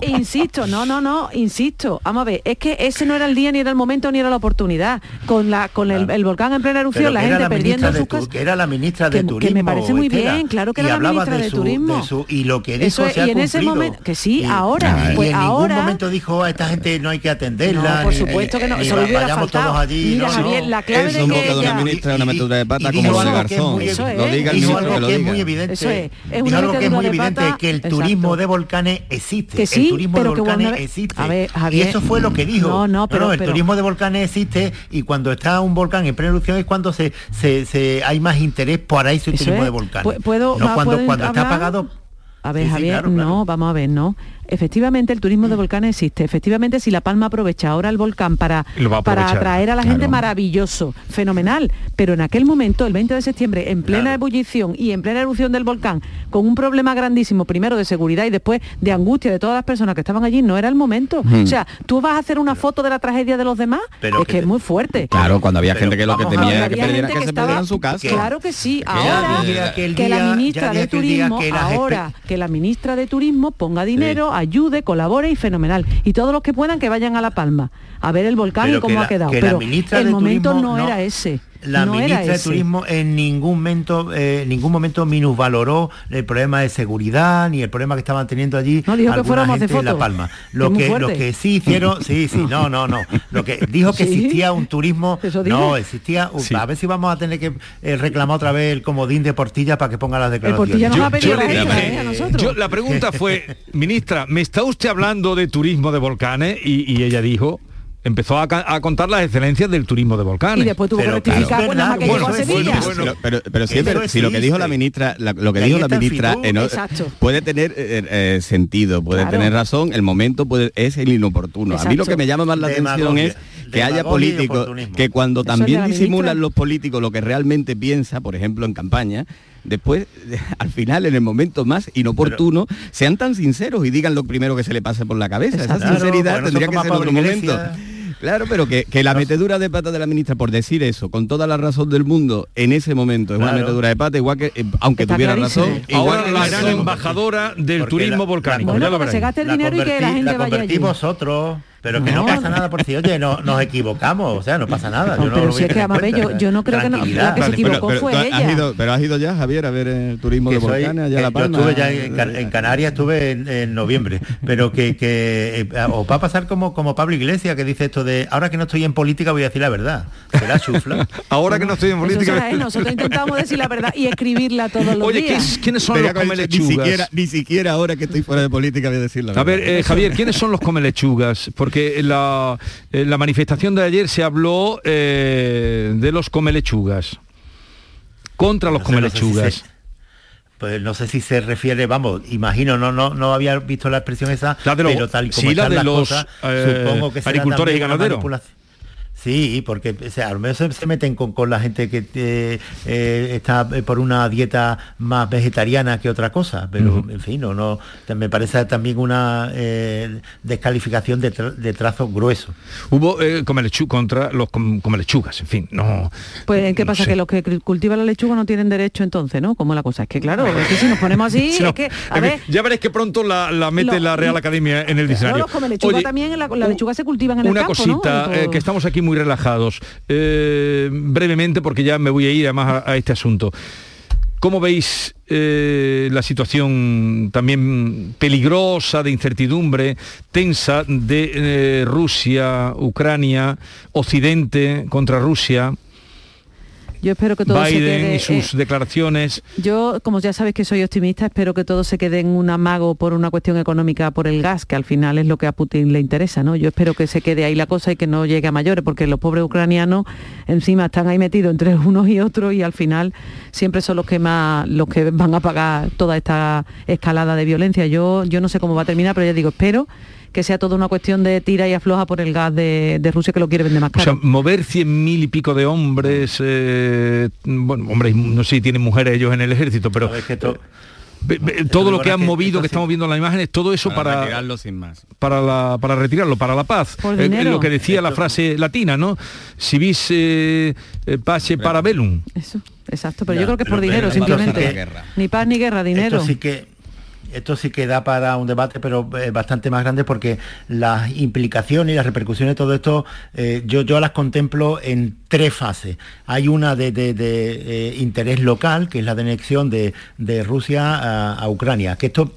y, insisto, no, no, no, insisto, vamos a ver, es que ese no era el día ni era el momento ni era la oportunidad. Con la con el, volcán en plena erupción, la gente perdiendo sus casas. Era la ministra de Turismo. Que me parece muy bien, claro que era la ministra de, Turismo. y lo que dijo se ha y en ese momento, que sí, ahora. Pues en ahora, ningún momento dijo a esta gente no hay que atenderla. No, por supuesto que no. Eso vayamos todos allí. Mira, Javier, la clave de que ella... una ministra una metedura de pata como de Garzón. Lo diga el ministro que es muy evidente. Eso es. Dijo algo que es muy evidente, que el turismo de volcanes existe. Que sí, el turismo de volcanes existe. Y eso fue lo que dijo. No, no, pero el turismo de volcanes existe y cuando está un volcán en plena erupción es cuando se, se, hay más interés por ahí ese turismo de volcanes. Puedo, no cuando, cuando está apagado a ver, Javier, no, vamos a ver, no. Efectivamente, el turismo de volcanes existe. Efectivamente, si La Palma aprovecha ahora el volcán para, para atraer a la gente, maravilloso, fenomenal. Pero en aquel momento, el 20 de septiembre, en plena ebullición y en plena erupción del volcán, con un problema grandísimo, primero de seguridad y después de angustia de todas las personas que estaban allí, no era el momento. O sea, tú vas a hacer una foto de la tragedia de los demás, es que, es muy fuerte. Claro, cuando había gente que lo que temía que perdiera que, se perdiera en su casa. Claro que sí. Ahora que, la ministra de Turismo, ahora que la ministra de Turismo ponga dinero ayude, colabore y fenomenal. Y todos los que puedan que vayan a La Palma a ver el volcán y cómo ha quedado. Pero el momento no, era ese la ministra de Turismo en ningún momento, eh, ningún momento minusvaloró el problema de seguridad ni el problema que estaban teniendo allí no, dijo que fuéramos de foto. en La Palma. Lo que, lo que sí hicieron, sí, sí, no, no, no. Lo que dijo que (laughs) existía un turismo, (laughs) no, existía, a ver si vamos a tener que eh, reclamar otra vez el comodín de Portilla para que ponga las declaraciones. yo, la pregunta fue, (laughs) ministra, ¿me está usted hablando de turismo de volcanes? y ella dijo, empezó a, contar las excelencias del turismo de volcanes. Y después tuvo que rectificar bueno, bueno, bueno, pero, pero, si, lo que dijo la ministra, lo que dijo la ministra puede tener eh, eh, sentido, puede tener razón, el momento puede, es el inoportuno. A mí lo que me llama más la atención es que haya políticos que cuando también disimulan los políticos lo que realmente piensa, por ejemplo en campaña, después, (laughs) al final, en el momento más inoportuno, sean tan sinceros y digan lo primero que se le pase por la cabeza. Esa sinceridad tendría que ser en otro momento. Claro, pero que, la metedura de pata de la ministra por decir eso, con toda la razón del mundo, en ese momento es una metedura de pata, igual que, eh, aunque tuviera razón. Ahora la gran embajadora del turismo volcánico. Bueno, que se gaste el dinero y que la gente vaya allí. vosotros pero que no, pasa nada por si, oye, no, nos equivocamos, o sea, no pasa nada. Yo no, pero si es que, amame, yo, yo no creo que no, la que se equivocó pero, fue ella. Has ido, pero has ido ya, Javier, a ver el turismo de volcanes, allá La Palma. Yo estuve ya en, Canarias, estuve en, noviembre, pero que, que eh, os va a pasar como, como Pablo Iglesias, que dice esto de, ahora que no estoy en política voy a decir la verdad. Será chufla. (laughs) ahora que no estoy en política... nosotros intentamos decir la verdad y escribirla todos los días. Oye, ¿quiénes son los comelechugas? Ni siquiera, ni siquiera ahora que estoy fuera de política voy a decir la verdad. A ver, eh, Javier, ¿quiénes son los comelechugas? Porque la en la manifestación de ayer se habló eh, de los comelechugas, contra los comelechugas. pues no sé si se refiere, vamos, imagino, no no no había visto la expresión esa, pero tal como la de los eh, supongo que agricultores y ganaderos. Sí, porque o sea, a lo mejor se, meten con, con, la gente que eh, eh, está eh, por una dieta más vegetariana que otra cosa, pero en fin, no, no, me parece también una descalificación de, de, trazo grueso. Hubo lechuga contra los lechugas, en fin, no. Pues ¿qué pasa? Que los que cultivan la lechuga no tienen derecho entonces, ¿no? Como la cosa. Es que claro, es que si nos ponemos así, (laughs) es que, a ver, ya veréis que pronto la, la mete la Real Academia en el diccionario. No, los también, la, lechuga se cultivan en el campo, Una cosita, que estamos aquí muy relajados. Eh, brevemente, porque ya me voy a ir además a, este asunto. ¿Cómo veis eh, la situación también peligrosa, de incertidumbre, tensa de eh, Rusia, Ucrania, Occidente contra Rusia? Yo espero que todo Biden se quede, y sus eh, declaraciones. Yo, como ya sabes que soy optimista, espero que todo se quede en un amago por una cuestión económica por el gas, que al final es lo que a Putin le interesa, ¿no? Yo espero que se quede ahí la cosa y que no llegue a mayores, porque los pobres ucranianos encima están ahí metidos entre (laughs) unos y otros y al final siempre son los que más los que van a pagar toda esta escalada de violencia. Yo, yo no sé cómo va a terminar, pero ya digo, espero que sea toda una cuestión de tira y afloja por el gas de, Rusia que lo quiere vender más caro. O sea, mover cien mil y pico de hombres, eh, bueno, hombres, no sé si tienen mujeres ellos en el ejército, pero... todo lo que han movido, que estamos viendo en las imágenes, todo eso para, retirarlo sin más. Para, para retirarlo, para la paz. Eh, lo que decía la frase latina, ¿no? Si vis eh, pase para velum. Eso, exacto, pero yo creo que es por dinero, simplemente. Ni paz ni guerra, dinero. sí que esto sí que da para un debate, pero eh, bastante más grande porque las implicaciones y las repercusiones de todo esto, eh, yo, yo las contemplo en tres fases. Hay una de, eh, interés local, que es la de anexión de, Rusia a, Ucrania, que esto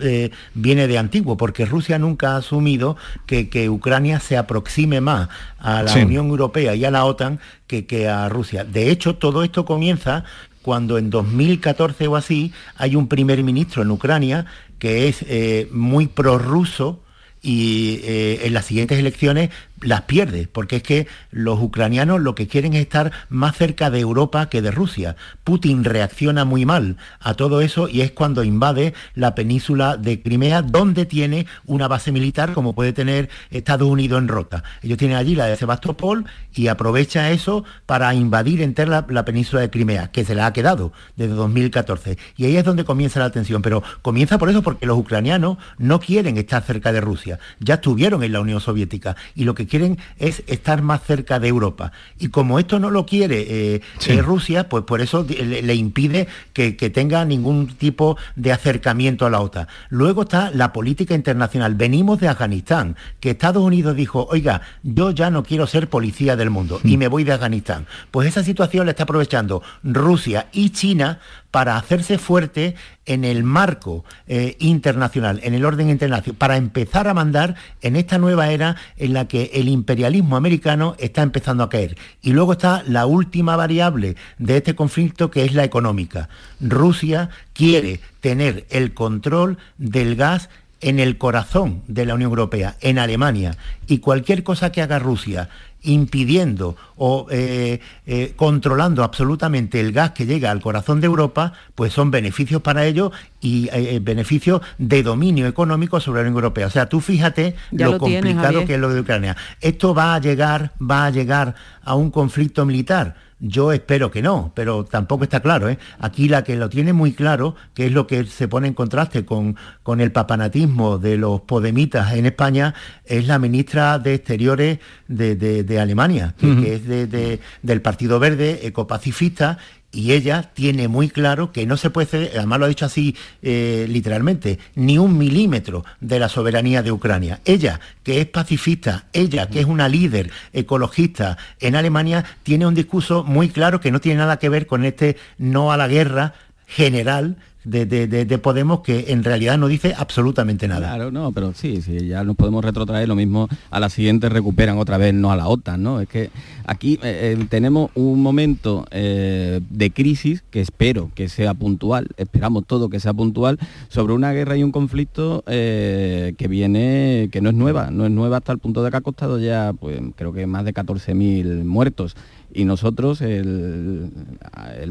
viene de antiguo, porque Rusia nunca ha asumido que, Ucrania se aproxime más a la Unión Europea y a la OTAN que, que a Rusia. De hecho, todo esto comienza cuando en 2014 o así hay un primer ministro en Ucrania que es eh, muy prorruso y eh, en las siguientes elecciones las pierde, porque es que los ucranianos lo que quieren es estar más cerca de Europa que de Rusia. Putin reacciona muy mal a todo eso y es cuando invade la península de Crimea, donde tiene una base militar como puede tener Estados Unidos en Rota. Ellos tienen allí la de Sebastopol y aprovecha eso para invadir entera la, península de Crimea, que se la ha quedado desde 2014. Y ahí es donde comienza la tensión, pero comienza por eso porque los ucranianos no quieren estar cerca de Rusia. Ya estuvieron en la Unión Soviética y lo que quieren es estar más cerca de Europa. Y como esto no lo quiere eh, eh, Rusia, pues por eso le, impide que, tenga ningún tipo de acercamiento a la OTAN. Luego está la política internacional. Venimos de Afganistán, que Estados Unidos dijo, oiga, yo ya no quiero ser policía del mundo y mm. me voy de Afganistán. Pues esa situación la está aprovechando Rusia y China para hacerse fuerte en el marco eh, internacional, en el orden internacional, para empezar a mandar en esta nueva era en la que el imperialismo americano está empezando a caer. Y luego está la última variable de este conflicto que es la económica. Rusia quiere tener el control del gas en el corazón de la Unión Europea, en Alemania, y cualquier cosa que haga Rusia impidiendo o eh, eh, controlando absolutamente el gas que llega al corazón de Europa, pues son beneficios para ellos y eh, beneficios de dominio económico sobre la Unión Europea. O sea, tú fíjate lo, complicado que es lo de Ucrania. Esto va a llegar, va a llegar a un conflicto militar yo espero que no, pero tampoco está claro. ¿eh? Aquí la que lo tiene muy claro, que es lo que se pone en contraste con, con el papanatismo de los podemitas en España, es la ministra de Exteriores de, Alemania, que, es del Partido Verde, ecopacifista, y ella tiene muy claro que no se puede ceder, además lo ha dicho así eh, literalmente, ni un milímetro de la soberanía de Ucrania. Ella, que es pacifista, ella, que es una líder ecologista en Alemania, tiene un discurso muy claro que no tiene nada que ver con este no a la guerra general de, Podemos que en realidad no dice absolutamente nada. Claro, no, pero sí, sí, ya nos podemos retrotraer, lo mismo a la siguiente recuperan otra vez, no a la OTAN, ¿no? Es que aquí eh, eh, tenemos un momento eh, de crisis que espero que sea puntual, esperamos todo que sea puntual, sobre una guerra y un conflicto que viene, que no es nueva, no es nueva hasta el punto de que ha costado ya, pues creo que más de 14.000 muertos y nosotros, el,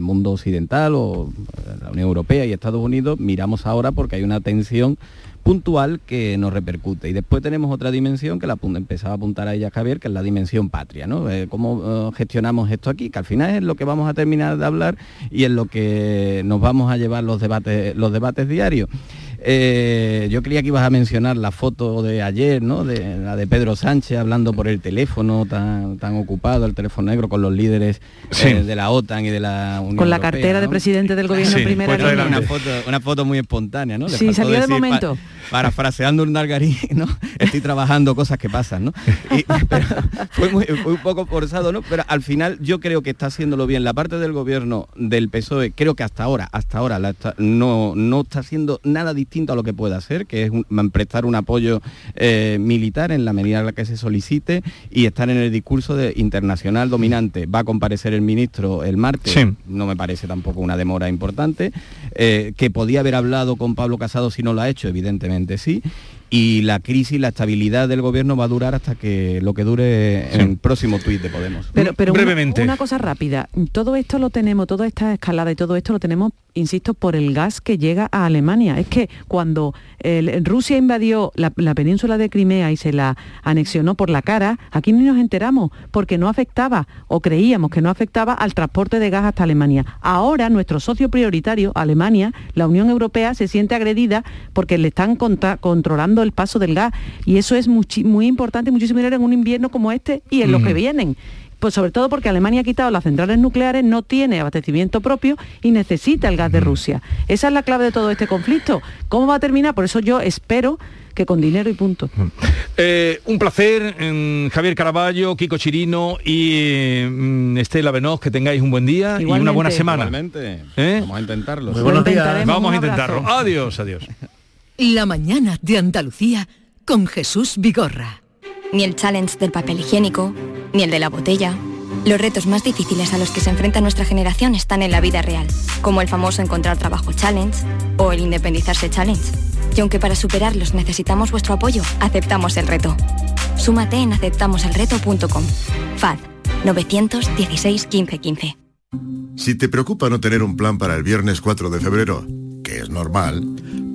mundo occidental o la Unión Europea y Estados Unidos, miramos ahora porque hay una tensión puntual que nos repercute. Y después tenemos otra dimensión que la empezaba a apuntar a ella Javier, que es la dimensión patria, ¿no? Eh, ¿Cómo eh, gestionamos esto aquí? Que al final es lo que vamos a terminar de hablar y es lo que nos vamos a llevar los debates, los debates diarios. Eh, yo creía que ibas a mencionar la foto de ayer, ¿no? De la de Pedro Sánchez hablando por el teléfono, tan, tan ocupado, el teléfono negro con los líderes eh, de la OTAN y de la Unión Con la cartera de presidente del gobierno sí, primera una foto, una foto muy espontánea, ¿no? sí, salió de momento. parafraseando un Dargarín, ¿no? Estoy trabajando cosas que pasan, ¿no? fue, un poco forzado, ¿no? Pero al final yo creo que está haciéndolo bien. La parte del gobierno del PSOE, creo que hasta ahora, hasta ahora no, no está haciendo nada distinto distinto a lo que pueda hacer, que es prestar un apoyo eh, militar en la medida en la que se solicite y estar en el discurso de internacional dominante. Va a comparecer el ministro el martes, no me parece tampoco una demora importante, eh, que podía haber hablado con Pablo Casado si no lo ha hecho, evidentemente sí, y la crisis, la estabilidad del gobierno va a durar hasta que lo que dure en el próximo tuit de Podemos. Pero, pero Brevemente. Una, cosa rápida, todo esto lo tenemos, toda esta escalada y todo esto lo tenemos, insisto, por el gas que llega a Alemania. Es que cuando Rusia invadió la, península de Crimea y se la anexionó por la cara, aquí ni nos enteramos, porque no afectaba, o creíamos que no afectaba al transporte de gas hasta Alemania. Ahora nuestro socio prioritario, Alemania, la Unión Europea, se siente agredida porque le están controlando el paso del gas. Y eso es muy, importante, muchísimo dinero en un invierno como este y en lo que vienen Pues sobre todo porque Alemania ha quitado las centrales nucleares, no tiene abastecimiento propio y necesita el gas de Rusia. Esa es la clave de todo este conflicto. ¿Cómo va a terminar? Por eso yo espero que con dinero y punto. Eh, un placer, Javier Caraballo, Kiko Chirino y mm, Estela Benoz, que tengáis un buen día y una buena semana. ¿Eh? Vamos a intentarlo. Vamos a intentarlo. Adiós, adiós. La mañana de Andalucía con Jesús Vigorra. Ni el challenge del papel higiénico, ni el de la botella. Los retos más difíciles a los que se enfrenta nuestra generación están en la vida real, como el famoso encontrar trabajo challenge o el independizarse challenge. Y aunque para superarlos necesitamos vuestro apoyo, aceptamos el reto. Súmate en aceptamoselreto.com. FAD 916 15 15. Si te preocupa no tener un plan para el viernes 4 de febrero, que es normal,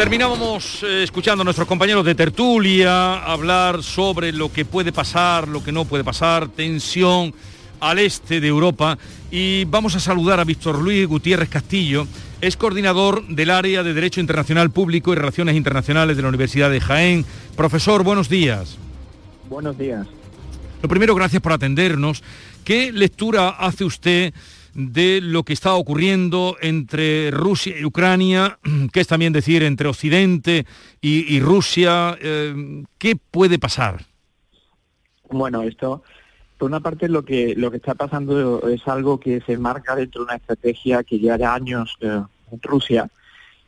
Terminábamos eh, escuchando a nuestros compañeros de tertulia hablar sobre lo que puede pasar, lo que no puede pasar, tensión al este de Europa y vamos a saludar a Víctor Luis Gutiérrez Castillo, es coordinador del área de Derecho Internacional Público y Relaciones Internacionales de la Universidad de Jaén. Profesor, buenos días. Buenos días. Lo primero, gracias por atendernos. ¿Qué lectura hace usted de lo que está ocurriendo entre Rusia y Ucrania, (clears throat) que es también decir entre Occidente y, Rusia. Eh, ¿Qué puede pasar? Bueno, esto, por una parte, lo que, lo que está pasando es algo que se marca dentro de una estrategia que lleva años eh, en Rusia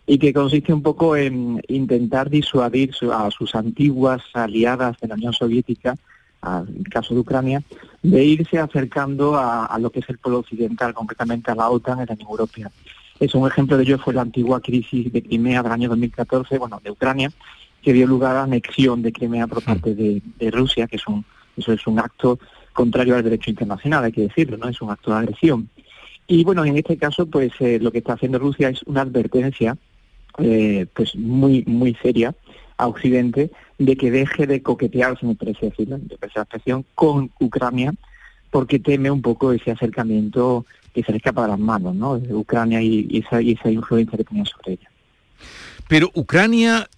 y que consiste un poco en intentar disuadir a sus antiguas aliadas de la Unión Soviética el caso de Ucrania, de irse acercando a, lo que es el polo occidental, concretamente a la OTAN en la Unión Europea. Es un ejemplo de ello fue la antigua crisis de Crimea del año 2014, bueno, de Ucrania, que dio lugar a la anexión de Crimea por parte de, Rusia, que es un, eso es un acto contrario al derecho internacional, hay que decirlo, ¿no? Es un acto de agresión. Y bueno, en este caso, pues eh, lo que está haciendo Rusia es una advertencia, eh, pues muy, muy seria a Occidente de que deje de coquetear, si me parece decirlo, de expresión, con Ucrania, porque teme un poco ese acercamiento que se le escapa de las manos, ¿no? De Ucrania y, esa, y esa influencia que tenía sobre ella. Pero Ucrania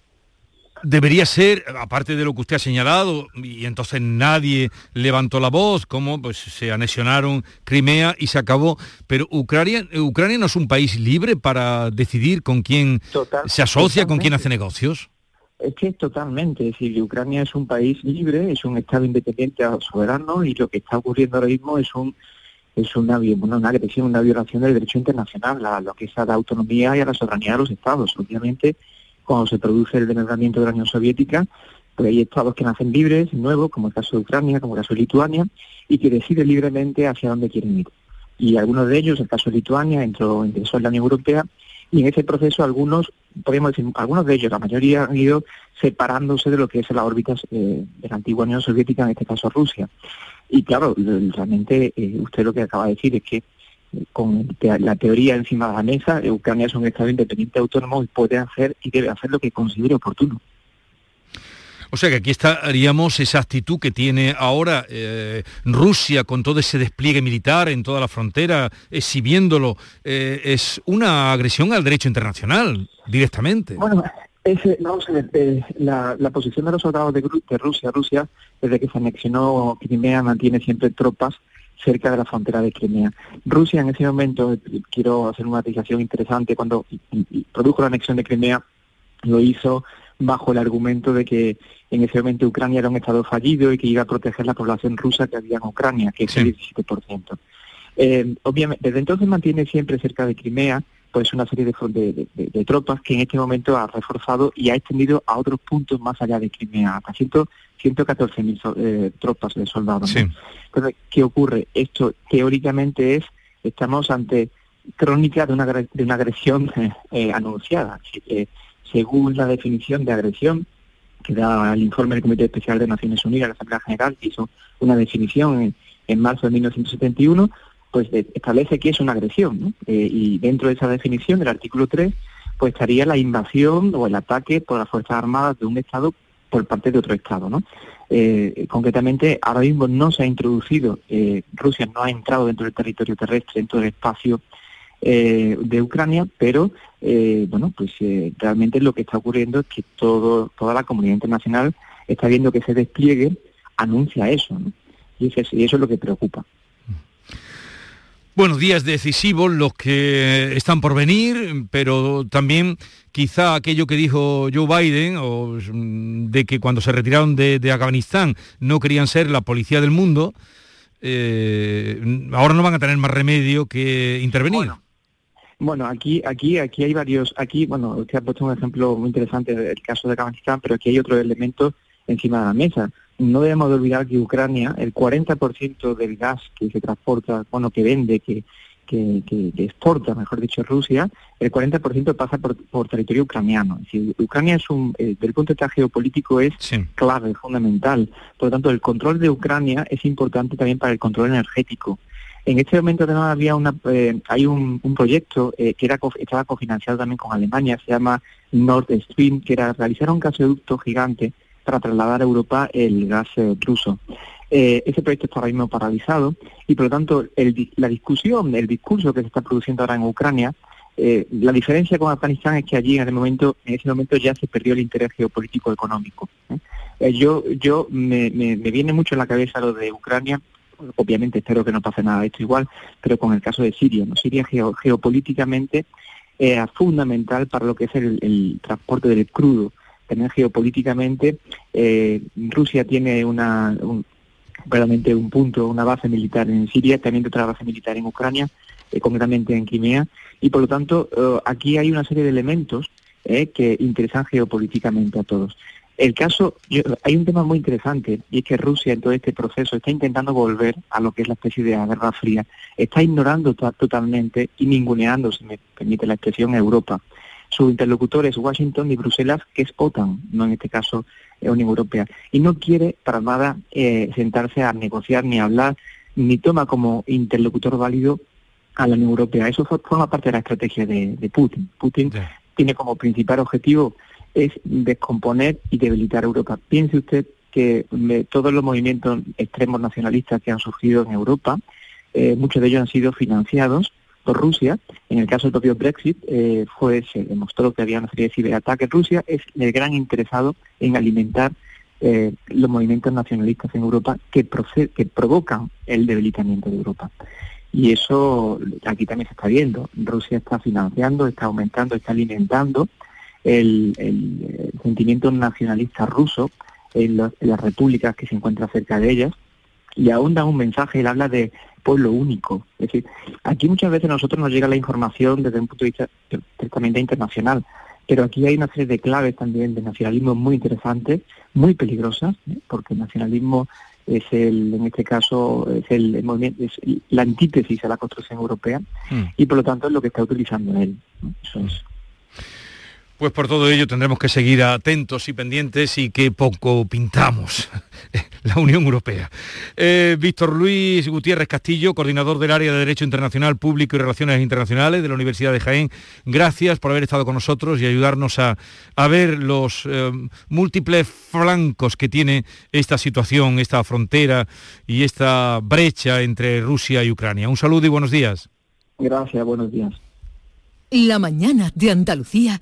debería ser, aparte de lo que usted ha señalado, y entonces nadie levantó la voz, como pues se anexionaron Crimea y se acabó, pero Ucrania, Ucrania no es un país libre para decidir con quién se asocia, con quién hace negocios. Es que totalmente, es decir, Ucrania es un país libre, es un Estado independiente soberano y lo que está ocurriendo ahora mismo es un es una, una agresión, una violación del derecho internacional a lo que es a la autonomía y a la soberanía de los Estados. Obviamente, cuando se produce el denegamiento de la Unión Soviética, Porque hay estados que nacen libres, nuevos, como el caso de Ucrania, como el caso de Lituania, y que deciden libremente hacia dónde quieren ir. Y algunos de ellos, el caso de Lituania, entró, ingresó en la Unión Europea, y en ese proceso algunos, podríamos decir, algunos de ellos, la mayoría han ido separándose de lo que es la órbita eh, de la antigua Unión Soviética, en este caso Rusia. Y claro, realmente eh, usted lo que acaba de decir es que eh, con la teoría encima de la mesa, Ucrania es un Estado independiente autónomo y puede hacer y debe hacer lo que considere oportuno. O sea que aquí estaríamos esa actitud que tiene ahora eh, Rusia con todo ese despliegue militar en toda la frontera, exhibiéndolo, eh, es una agresión al derecho internacional directamente. Bueno, vamos a ver, eh, la, posición de los soldados de, de, Rusia, Rusia, desde que se anexionó Crimea, mantiene siempre tropas cerca de la frontera de Crimea. Rusia en ese momento, quiero hacer una matización interesante, cuando produjo la anexión de Crimea, lo hizo bajo el argumento de que en ese momento Ucrania era un Estado fallido y que iba a proteger la población rusa que había en Ucrania, que es el 17%. Eh, obviamente, desde entonces mantiene siempre cerca de Crimea pues una serie de, de, tropas que en este momento ha reforzado y ha extendido a otros puntos más allá de Crimea, hasta 114.000 eh, tropas de soldados. Entonces, ¿qué ocurre? Esto teóricamente es, estamos ante crónica de una, de una agresión (laughs) eh, anunciada según la definición de agresión que da el informe del Comité Especial de Naciones Unidas, la Asamblea General, que hizo una definición en, marzo de 1971, pues establece que es una agresión. Eh, y dentro de esa definición, del artículo 3, pues estaría la invasión o el ataque por las Fuerzas Armadas de un Estado por parte de otro Estado. ¿no? Eh, concretamente, ahora mismo no se ha introducido, eh, Rusia no ha entrado dentro del territorio terrestre, dentro del espacio eh, de Ucrania, pero eh, bueno, pues eh, realmente lo que está ocurriendo es que todo, toda la comunidad internacional está viendo que ese despliegue anuncia eso, y, eso y eso es lo que preocupa. Bueno, días decisivos los que están por venir, pero también quizá aquello que dijo Joe Biden, o, mm, de que cuando se retiraron de, Afganistán no querían ser la policía del mundo, ahora no van a tener más remedio que intervenir. Bueno, aquí, aquí, aquí hay varios, aquí, bueno, usted ha puesto un ejemplo muy interesante del caso de Afganistán, pero aquí hay otro elemento encima de la mesa. No debemos olvidar que Ucrania, el 40% del gas que se transporta, bueno, que vende, que, que, que, exporta, mejor dicho, Rusia, el 40% pasa por, por, territorio ucraniano. Es decir, Ucrania es un, eh, del punto de vista geopolítico es clave, fundamental. Por lo tanto, el control de Ucrania es importante también para el control energético. En este momento además había una, eh, hay un, proyecto eh, que era estaba cofinanciado también con Alemania, se llama Nord Stream, que era realizar un gasoducto gigante para trasladar a Europa el gas eh, ruso. ese proyecto está ahora mismo paralizado y por lo tanto la discusión, el discurso que se está produciendo ahora en Ucrania, la diferencia con Afganistán es que allí en, el momento, en ese momento ya se perdió el interés geopolítico económico. yo yo me, me viene mucho en la cabeza lo de Ucrania obviamente espero que no pase nada de esto igual, pero con el caso de Siria, ¿no? Siria geopolíticamente es fundamental para lo que es el, transporte del crudo. También geopolíticamente eh, Rusia tiene una, un, realmente un punto, una base militar en Siria, también otra base militar en Ucrania, eh, concretamente en Crimea, y por lo tanto eh, aquí hay una serie de elementos que interesan geopolíticamente a todos. El caso, hay un tema muy interesante y es que Rusia en todo este proceso está intentando volver a lo que es la especie de Guerra Fría. Está ignorando totalmente y ninguneando, si me permite la expresión, Europa. Su interlocutor es Washington y Bruselas, que es OTAN, no en este caso es Unión Europea. Y no quiere para nada eh, sentarse a negociar ni hablar, ni toma como interlocutor válido a la Unión Europea. Eso forma parte de la estrategia de, Putin. Putin tiene como principal objetivo es descomponer y debilitar Europa. Piense usted que todos los movimientos extremos nacionalistas que han surgido en Europa, eh, muchos de ellos han sido financiados por Rusia. En el caso del propio Brexit, eh, fue, se demostró que había una serie de ciberataques. Rusia es el gran interesado en alimentar eh, los movimientos nacionalistas en Europa que, que provocan el debilitamiento de Europa. Y eso aquí también se está viendo. Rusia está financiando, está aumentando, está alimentando el, sentimiento nacionalista ruso en, las repúblicas que se encuentran cerca de ellas y aún da un mensaje, él habla de pueblo único. Es decir, aquí muchas veces nosotros nos llega la información desde un punto de vista estrictamente internacional, Pero aquí hay una serie de claves también de nacionalismo muy interesantes, muy peligrosas, ¿eh? porque el nacionalismo es el, en este caso, es el, movimiento, es la antítesis a la construcción europea mm. y por lo tanto es lo que está utilizando él. Eso es. Pues por todo ello tendremos que seguir atentos y pendientes y que poco pintamos (laughs) la Unión Europea. Eh, Víctor Luis Gutiérrez Castillo, coordinador del área de Derecho Internacional Público y Relaciones Internacionales de la Universidad de Jaén, gracias por haber estado con nosotros y ayudarnos a, ver los eh, múltiples flancos que tiene esta situación, esta frontera y esta brecha entre Rusia y Ucrania. Un saludo y buenos días. Gracias, buenos días. La mañana de Andalucía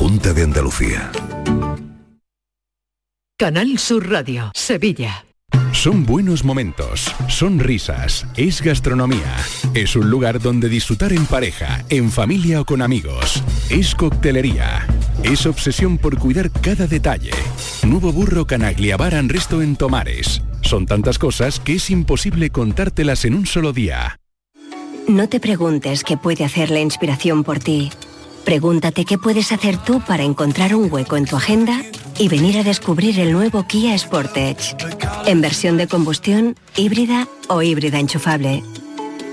Junta de Andalucía. Canal Sur Radio, Sevilla. Son buenos momentos, son risas, es gastronomía, es un lugar donde disfrutar en pareja, en familia o con amigos, es coctelería, es obsesión por cuidar cada detalle. Nuevo burro Canaglia Baran Resto en Tomares. Son tantas cosas que es imposible contártelas en un solo día. No te preguntes qué puede hacer la inspiración por ti. Pregúntate qué puedes hacer tú para encontrar un hueco en tu agenda y venir a descubrir el nuevo Kia Sportage, en versión de combustión, híbrida o híbrida enchufable.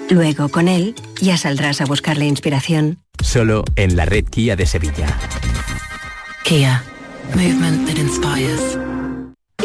Luego, con él, ya saldrás a buscar la inspiración. Solo en la red Kia de Sevilla. Kia. Movement that inspires.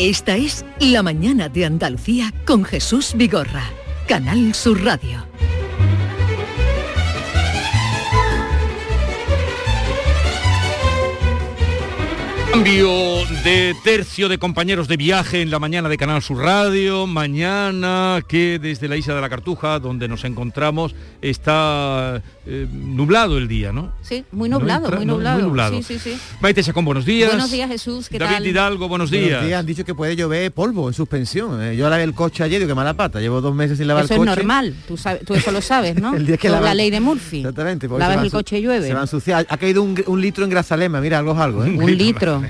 Esta es La Mañana de Andalucía con Jesús Vigorra, Canal Sur Radio. Cambio de tercio de compañeros de viaje en la mañana de Canal Sur Radio. Mañana que desde la isla de la Cartuja, donde nos encontramos, está eh, nublado el día, ¿no? Sí, muy nublado, muy, nublado. Sí, sí, sí. Maite Chacón, buenos días. Buenos días, Jesús. ¿qué David Hidalgo, buenos días. Buenos días. Han dicho que puede llover polvo en suspensión. Eh, yo lavé el coche ayer y que mala pata. Llevo dos meses sin lavar el coche. Eso es normal. Tú, sabes, tú eso lo sabes, ¿no? (laughs) el día que la ley de Murphy. Exactamente. Lavas el coche y llueve. Se va a ensuciar. Ha caído un, litro en Grazalema. Mira, algo es algo. ¿eh? un litro.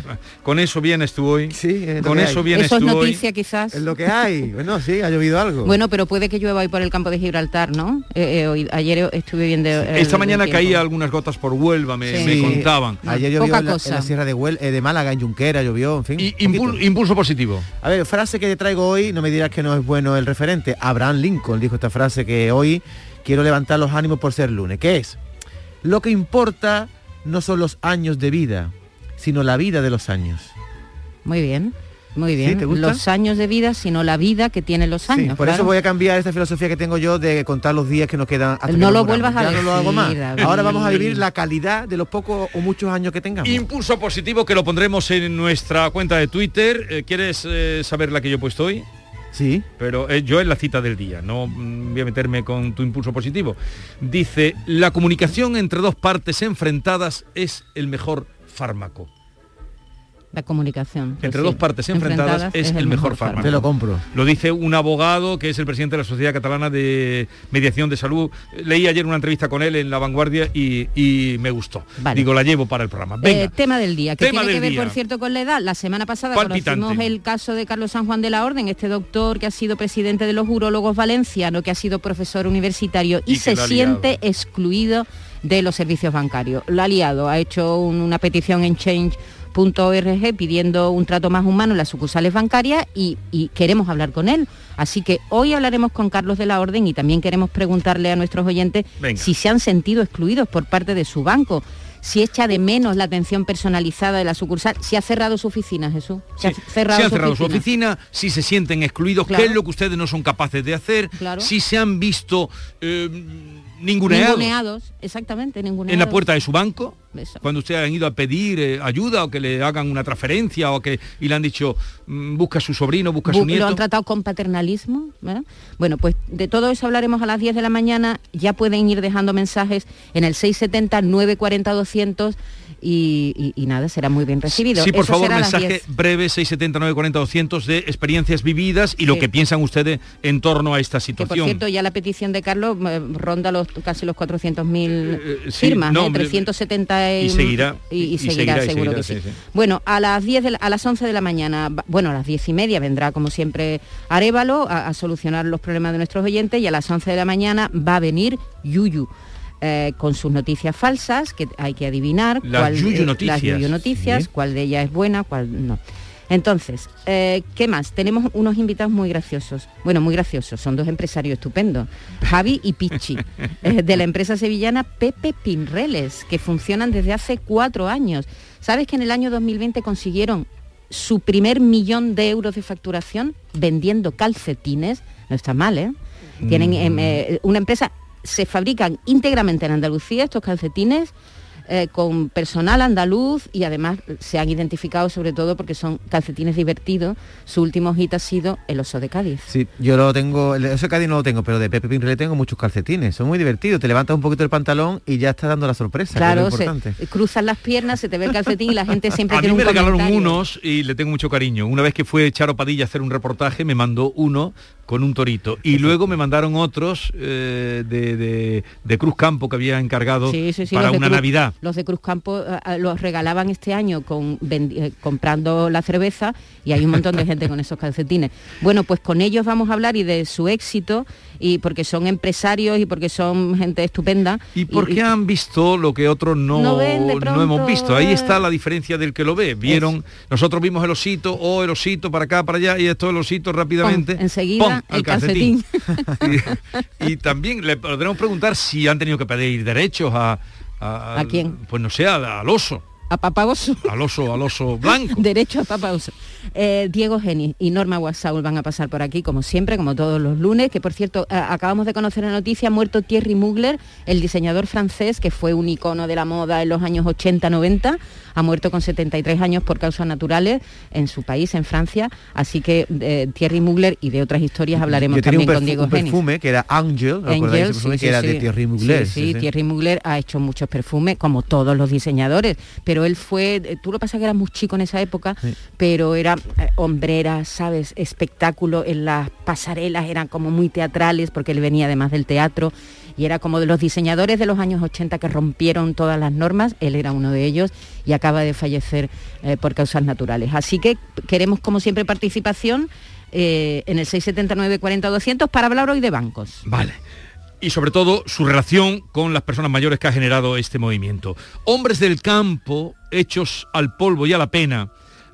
Con eso vienes tú hoy. Sí, con eso vienes eso es noticia quizás. Es lo que hay. (laughs) Bueno, sí, ha llovido algo. Bueno, pero puede que llueva hoy por el campo de Gibraltar, ¿no? hoy, ayer estuve viendo. Esta mañana caía algunas gotas por Huelva, me, contaban. Ayer llovió en la, Sierra de, Huel, eh, de Málaga, en Junquera, llovió, en fin. Y impulso positivo. A ver, frase que te traigo hoy, no me dirás que no es bueno el referente. Abraham Lincoln dijo esta frase que hoy quiero levantar los ánimos por ser lunes. ¿Qué es? Lo que importa no son los años de vida, sino la vida de los años. Muy bien. Muy bien, los años de vida, sino la vida que tienen los años. por eso voy a cambiar esta filosofía que tengo yo de contar los días que nos quedan. Hasta no lo vuelvas a no lo hago más. Ahora vamos a vivir la calidad de los pocos o muchos años que tengamos. Impulso positivo que lo pondremos en nuestra cuenta de Twitter. Eh, ¿Quieres eh, saber la que yo he puesto hoy? Sí. Pero eh, yo en la cita del día, no mm, voy a meterme con tu impulso positivo. Dice, la comunicación entre dos partes enfrentadas es el mejor fármaco. La comunicación. Entre dos partes enfrentadas, es, el, mejor, fármaco. Te lo compro. Lo dice un abogado que es el presidente de la Sociedad Catalana de Mediación de Salud. Leí ayer una entrevista con él en La Vanguardia y, me gustó. Digo, la llevo para el programa. Eh, tema del día, que tiene que ver, por cierto, con la edad. La semana pasada conocimos el caso de Carlos San Juan de la Orden, este doctor que ha sido presidente de los urólogos valenciano, que ha sido profesor universitario y, se siente excluido de los servicios bancarios. Lo ha liado, ha hecho una petición en Change .org pidiendo un trato más humano en las sucursales bancarias y, queremos hablar con él. Así que hoy hablaremos con Carlos de la Orden y también queremos preguntarle a nuestros oyentes si se han sentido excluidos por parte de su banco si echa de menos la atención personalizada de la sucursal, si ha cerrado su oficina, Jesús. Si ha cerrado, su, oficina. si se sienten excluidos, qué es lo que ustedes no son capaces de hacer, si se han visto eh, ninguneados. exactamente, En la puerta de su banco, cuando ustedes han ido a pedir eh, ayuda o que le hagan una transferencia o que y le han dicho mm, busca a su sobrino, busca a su nieto. Lo han tratado con paternalismo. Bueno, pues de todo eso hablaremos a las 10 de la mañana. Ya pueden ir dejando mensajes en el 670 940 200 y, nada, será muy bien recibido. Sí, por favor, mensaje breve 679 40 200 de experiencias vividas y lo que piensan ustedes en torno a esta situación. por cierto, ya la petición de Carlos eh, ronda los casi los 400.000 eh, eh, firmas, 370 y, seguirá y, seguirá, seguro que sí. Bueno, a las 10 a las 11 de la mañana, bueno, a las 10 y media vendrá como siempre Arevalo a, a solucionar los problemas de nuestros oyentes y a las 11 de la mañana va a venir Yuyu. Eh, con sus noticias falsas, que hay que adivinar las cuál, yuyu noticias, las noticias cuál de ellas es buena, cuál no. Entonces, eh, ¿qué más? Tenemos unos invitados muy graciosos. Bueno, muy graciosos, son dos empresarios estupendos. Javi y Pichi, (laughs) eh, de la empresa sevillana Pepe Pinreles, que funcionan desde hace cuatro años. ¿Sabes que en el año 2020 consiguieron su primer millón de euros de facturación vendiendo calcetines? No está mal, ¿eh? Tienen em, una empresa se fabrican íntegramente en Andalucía estos calcetines eh, con personal andaluz y además se han identificado sobre todo porque son calcetines divertidos. Su último hit ha sido el oso de Cádiz. Sí, yo lo tengo, el oso de Cádiz no lo tengo, pero de Pepe Pinrele tengo muchos calcetines. Son muy divertidos. Te levantas un poquito el pantalón y ya está dando la sorpresa. Claro, cruzas las piernas, se te ve el calcetín y la gente siempre (laughs) a mí me regalaron unos y le tengo mucho cariño. Una vez que fue Charo Padilla a hacer un reportaje, me mandó uno con un torito. Y luego me mandaron otros eh, de, Cruz Campo que había encargado para una Navidad. Los de Cruz Campo eh, eh, los regalaban este año con, comprando la cerveza y hay un montón de gente con esos calcetines. Bueno, pues con ellos vamos a hablar y de su éxito y porque son empresarios y porque son gente estupenda. ¿Y porque han visto lo que otros no, no, hemos visto? Ahí está la diferencia del que lo ve. Vieron, nosotros vimos el osito o el osito para acá, para allá y esto el osito rápidamente. enseguida el calcetín. (laughs) y, también le podremos preguntar si han tenido que pedir derechos a... ¿A, quién? Pues no sé, al oso a Papagoso. Al oso, al oso blanco. (laughs) Derecho a Papagoso. Eh, Diego Geni y Norma Guasaul van a pasar por aquí, como siempre, como todos los lunes, que por cierto, acabamos de conocer la noticia, ha muerto Thierry Mugler, el diseñador francés, que fue un icono de la moda en los años 80-90, ha muerto con 73 años por causas naturales en su país, en Francia, así que de Thierry Mugler y de otras historias hablaremos también con Diego un perfume que era Angel, Angel que era de Thierry Mugler. Sí, Thierry Mugler ha hecho muchos perfumes, como todos los diseñadores, pero él fue, eh, tú lo pasas que era muy chico en esa época, pero era eh, hombrera, ¿sabes? Espectáculo en las pasarelas, eran como muy teatrales, porque él venía además del teatro, y era como de los diseñadores de los años 80 que rompieron todas las normas, él era uno de ellos y acaba de fallecer eh, por causas naturales. Así que queremos como siempre participación en el 679 40 200 para hablar hoy de bancos. Vale y sobre todo su relación con las personas mayores que ha generado este movimiento. Hombres del campo, hechos al polvo y a la pena,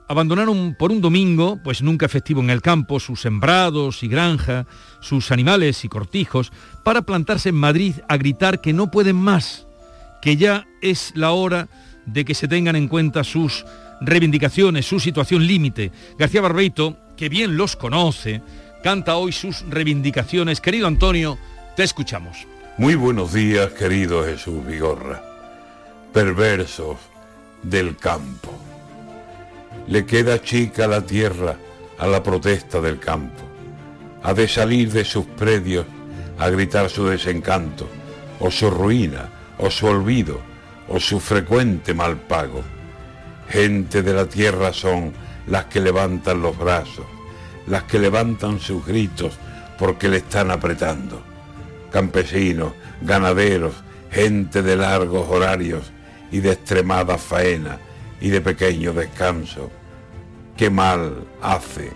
abandonaron por un domingo, pues nunca festivo en el campo, sus sembrados y granja, sus animales y cortijos, para plantarse en Madrid a gritar que no pueden más, que ya es la hora de que se tengan en cuenta sus reivindicaciones, su situación límite. García Barbeito, que bien los conoce, canta hoy sus reivindicaciones. Querido Antonio, te escuchamos. Muy buenos días, querido Jesús Vigorra. Perversos del campo. Le queda chica la tierra a la protesta del campo. Ha de salir de sus predios a gritar su desencanto, o su ruina, o su olvido, o su frecuente mal pago. Gente de la tierra son las que levantan los brazos, las que levantan sus gritos porque le están apretando campesinos, ganaderos, gente de largos horarios y de extremada faena y de pequeño descanso. Qué mal hace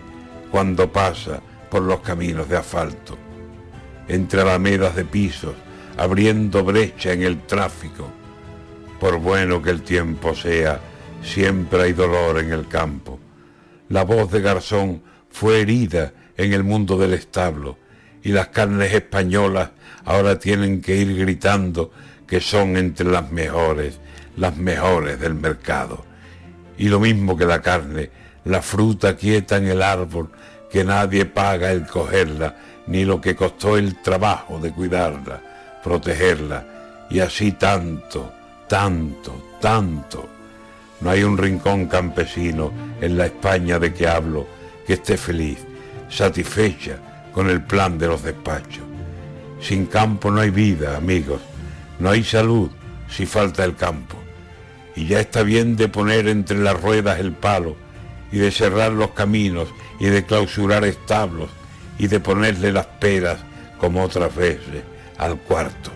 cuando pasa por los caminos de asfalto, entre alamedas de pisos, abriendo brecha en el tráfico. Por bueno que el tiempo sea, siempre hay dolor en el campo. La voz de Garzón fue herida en el mundo del establo y las carnes españolas ahora tienen que ir gritando que son entre las mejores, las mejores del mercado. Y lo mismo que la carne, la fruta quieta en el árbol, que nadie paga el cogerla, ni lo que costó el trabajo de cuidarla, protegerla, y así tanto, tanto, tanto. No hay un rincón campesino en la España de que hablo que esté feliz, satisfecha con el plan de los despachos. Sin campo no hay vida, amigos, no hay salud si falta el campo. Y ya está bien de poner entre las ruedas el palo y de cerrar los caminos y de clausurar establos y de ponerle las peras como otras veces al cuarto.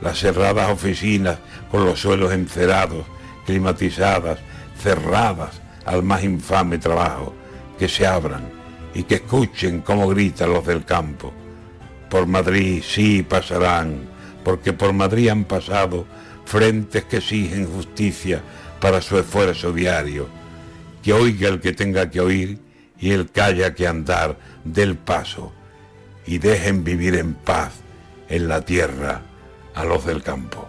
Las cerradas oficinas con los suelos encerados, climatizadas, cerradas al más infame trabajo, que se abran y que escuchen cómo gritan los del campo. Por Madrid sí pasarán, porque por Madrid han pasado frentes que exigen justicia para su esfuerzo diario. Que oiga el que tenga que oír y el que haya que andar del paso y dejen vivir en paz en la tierra a los del campo.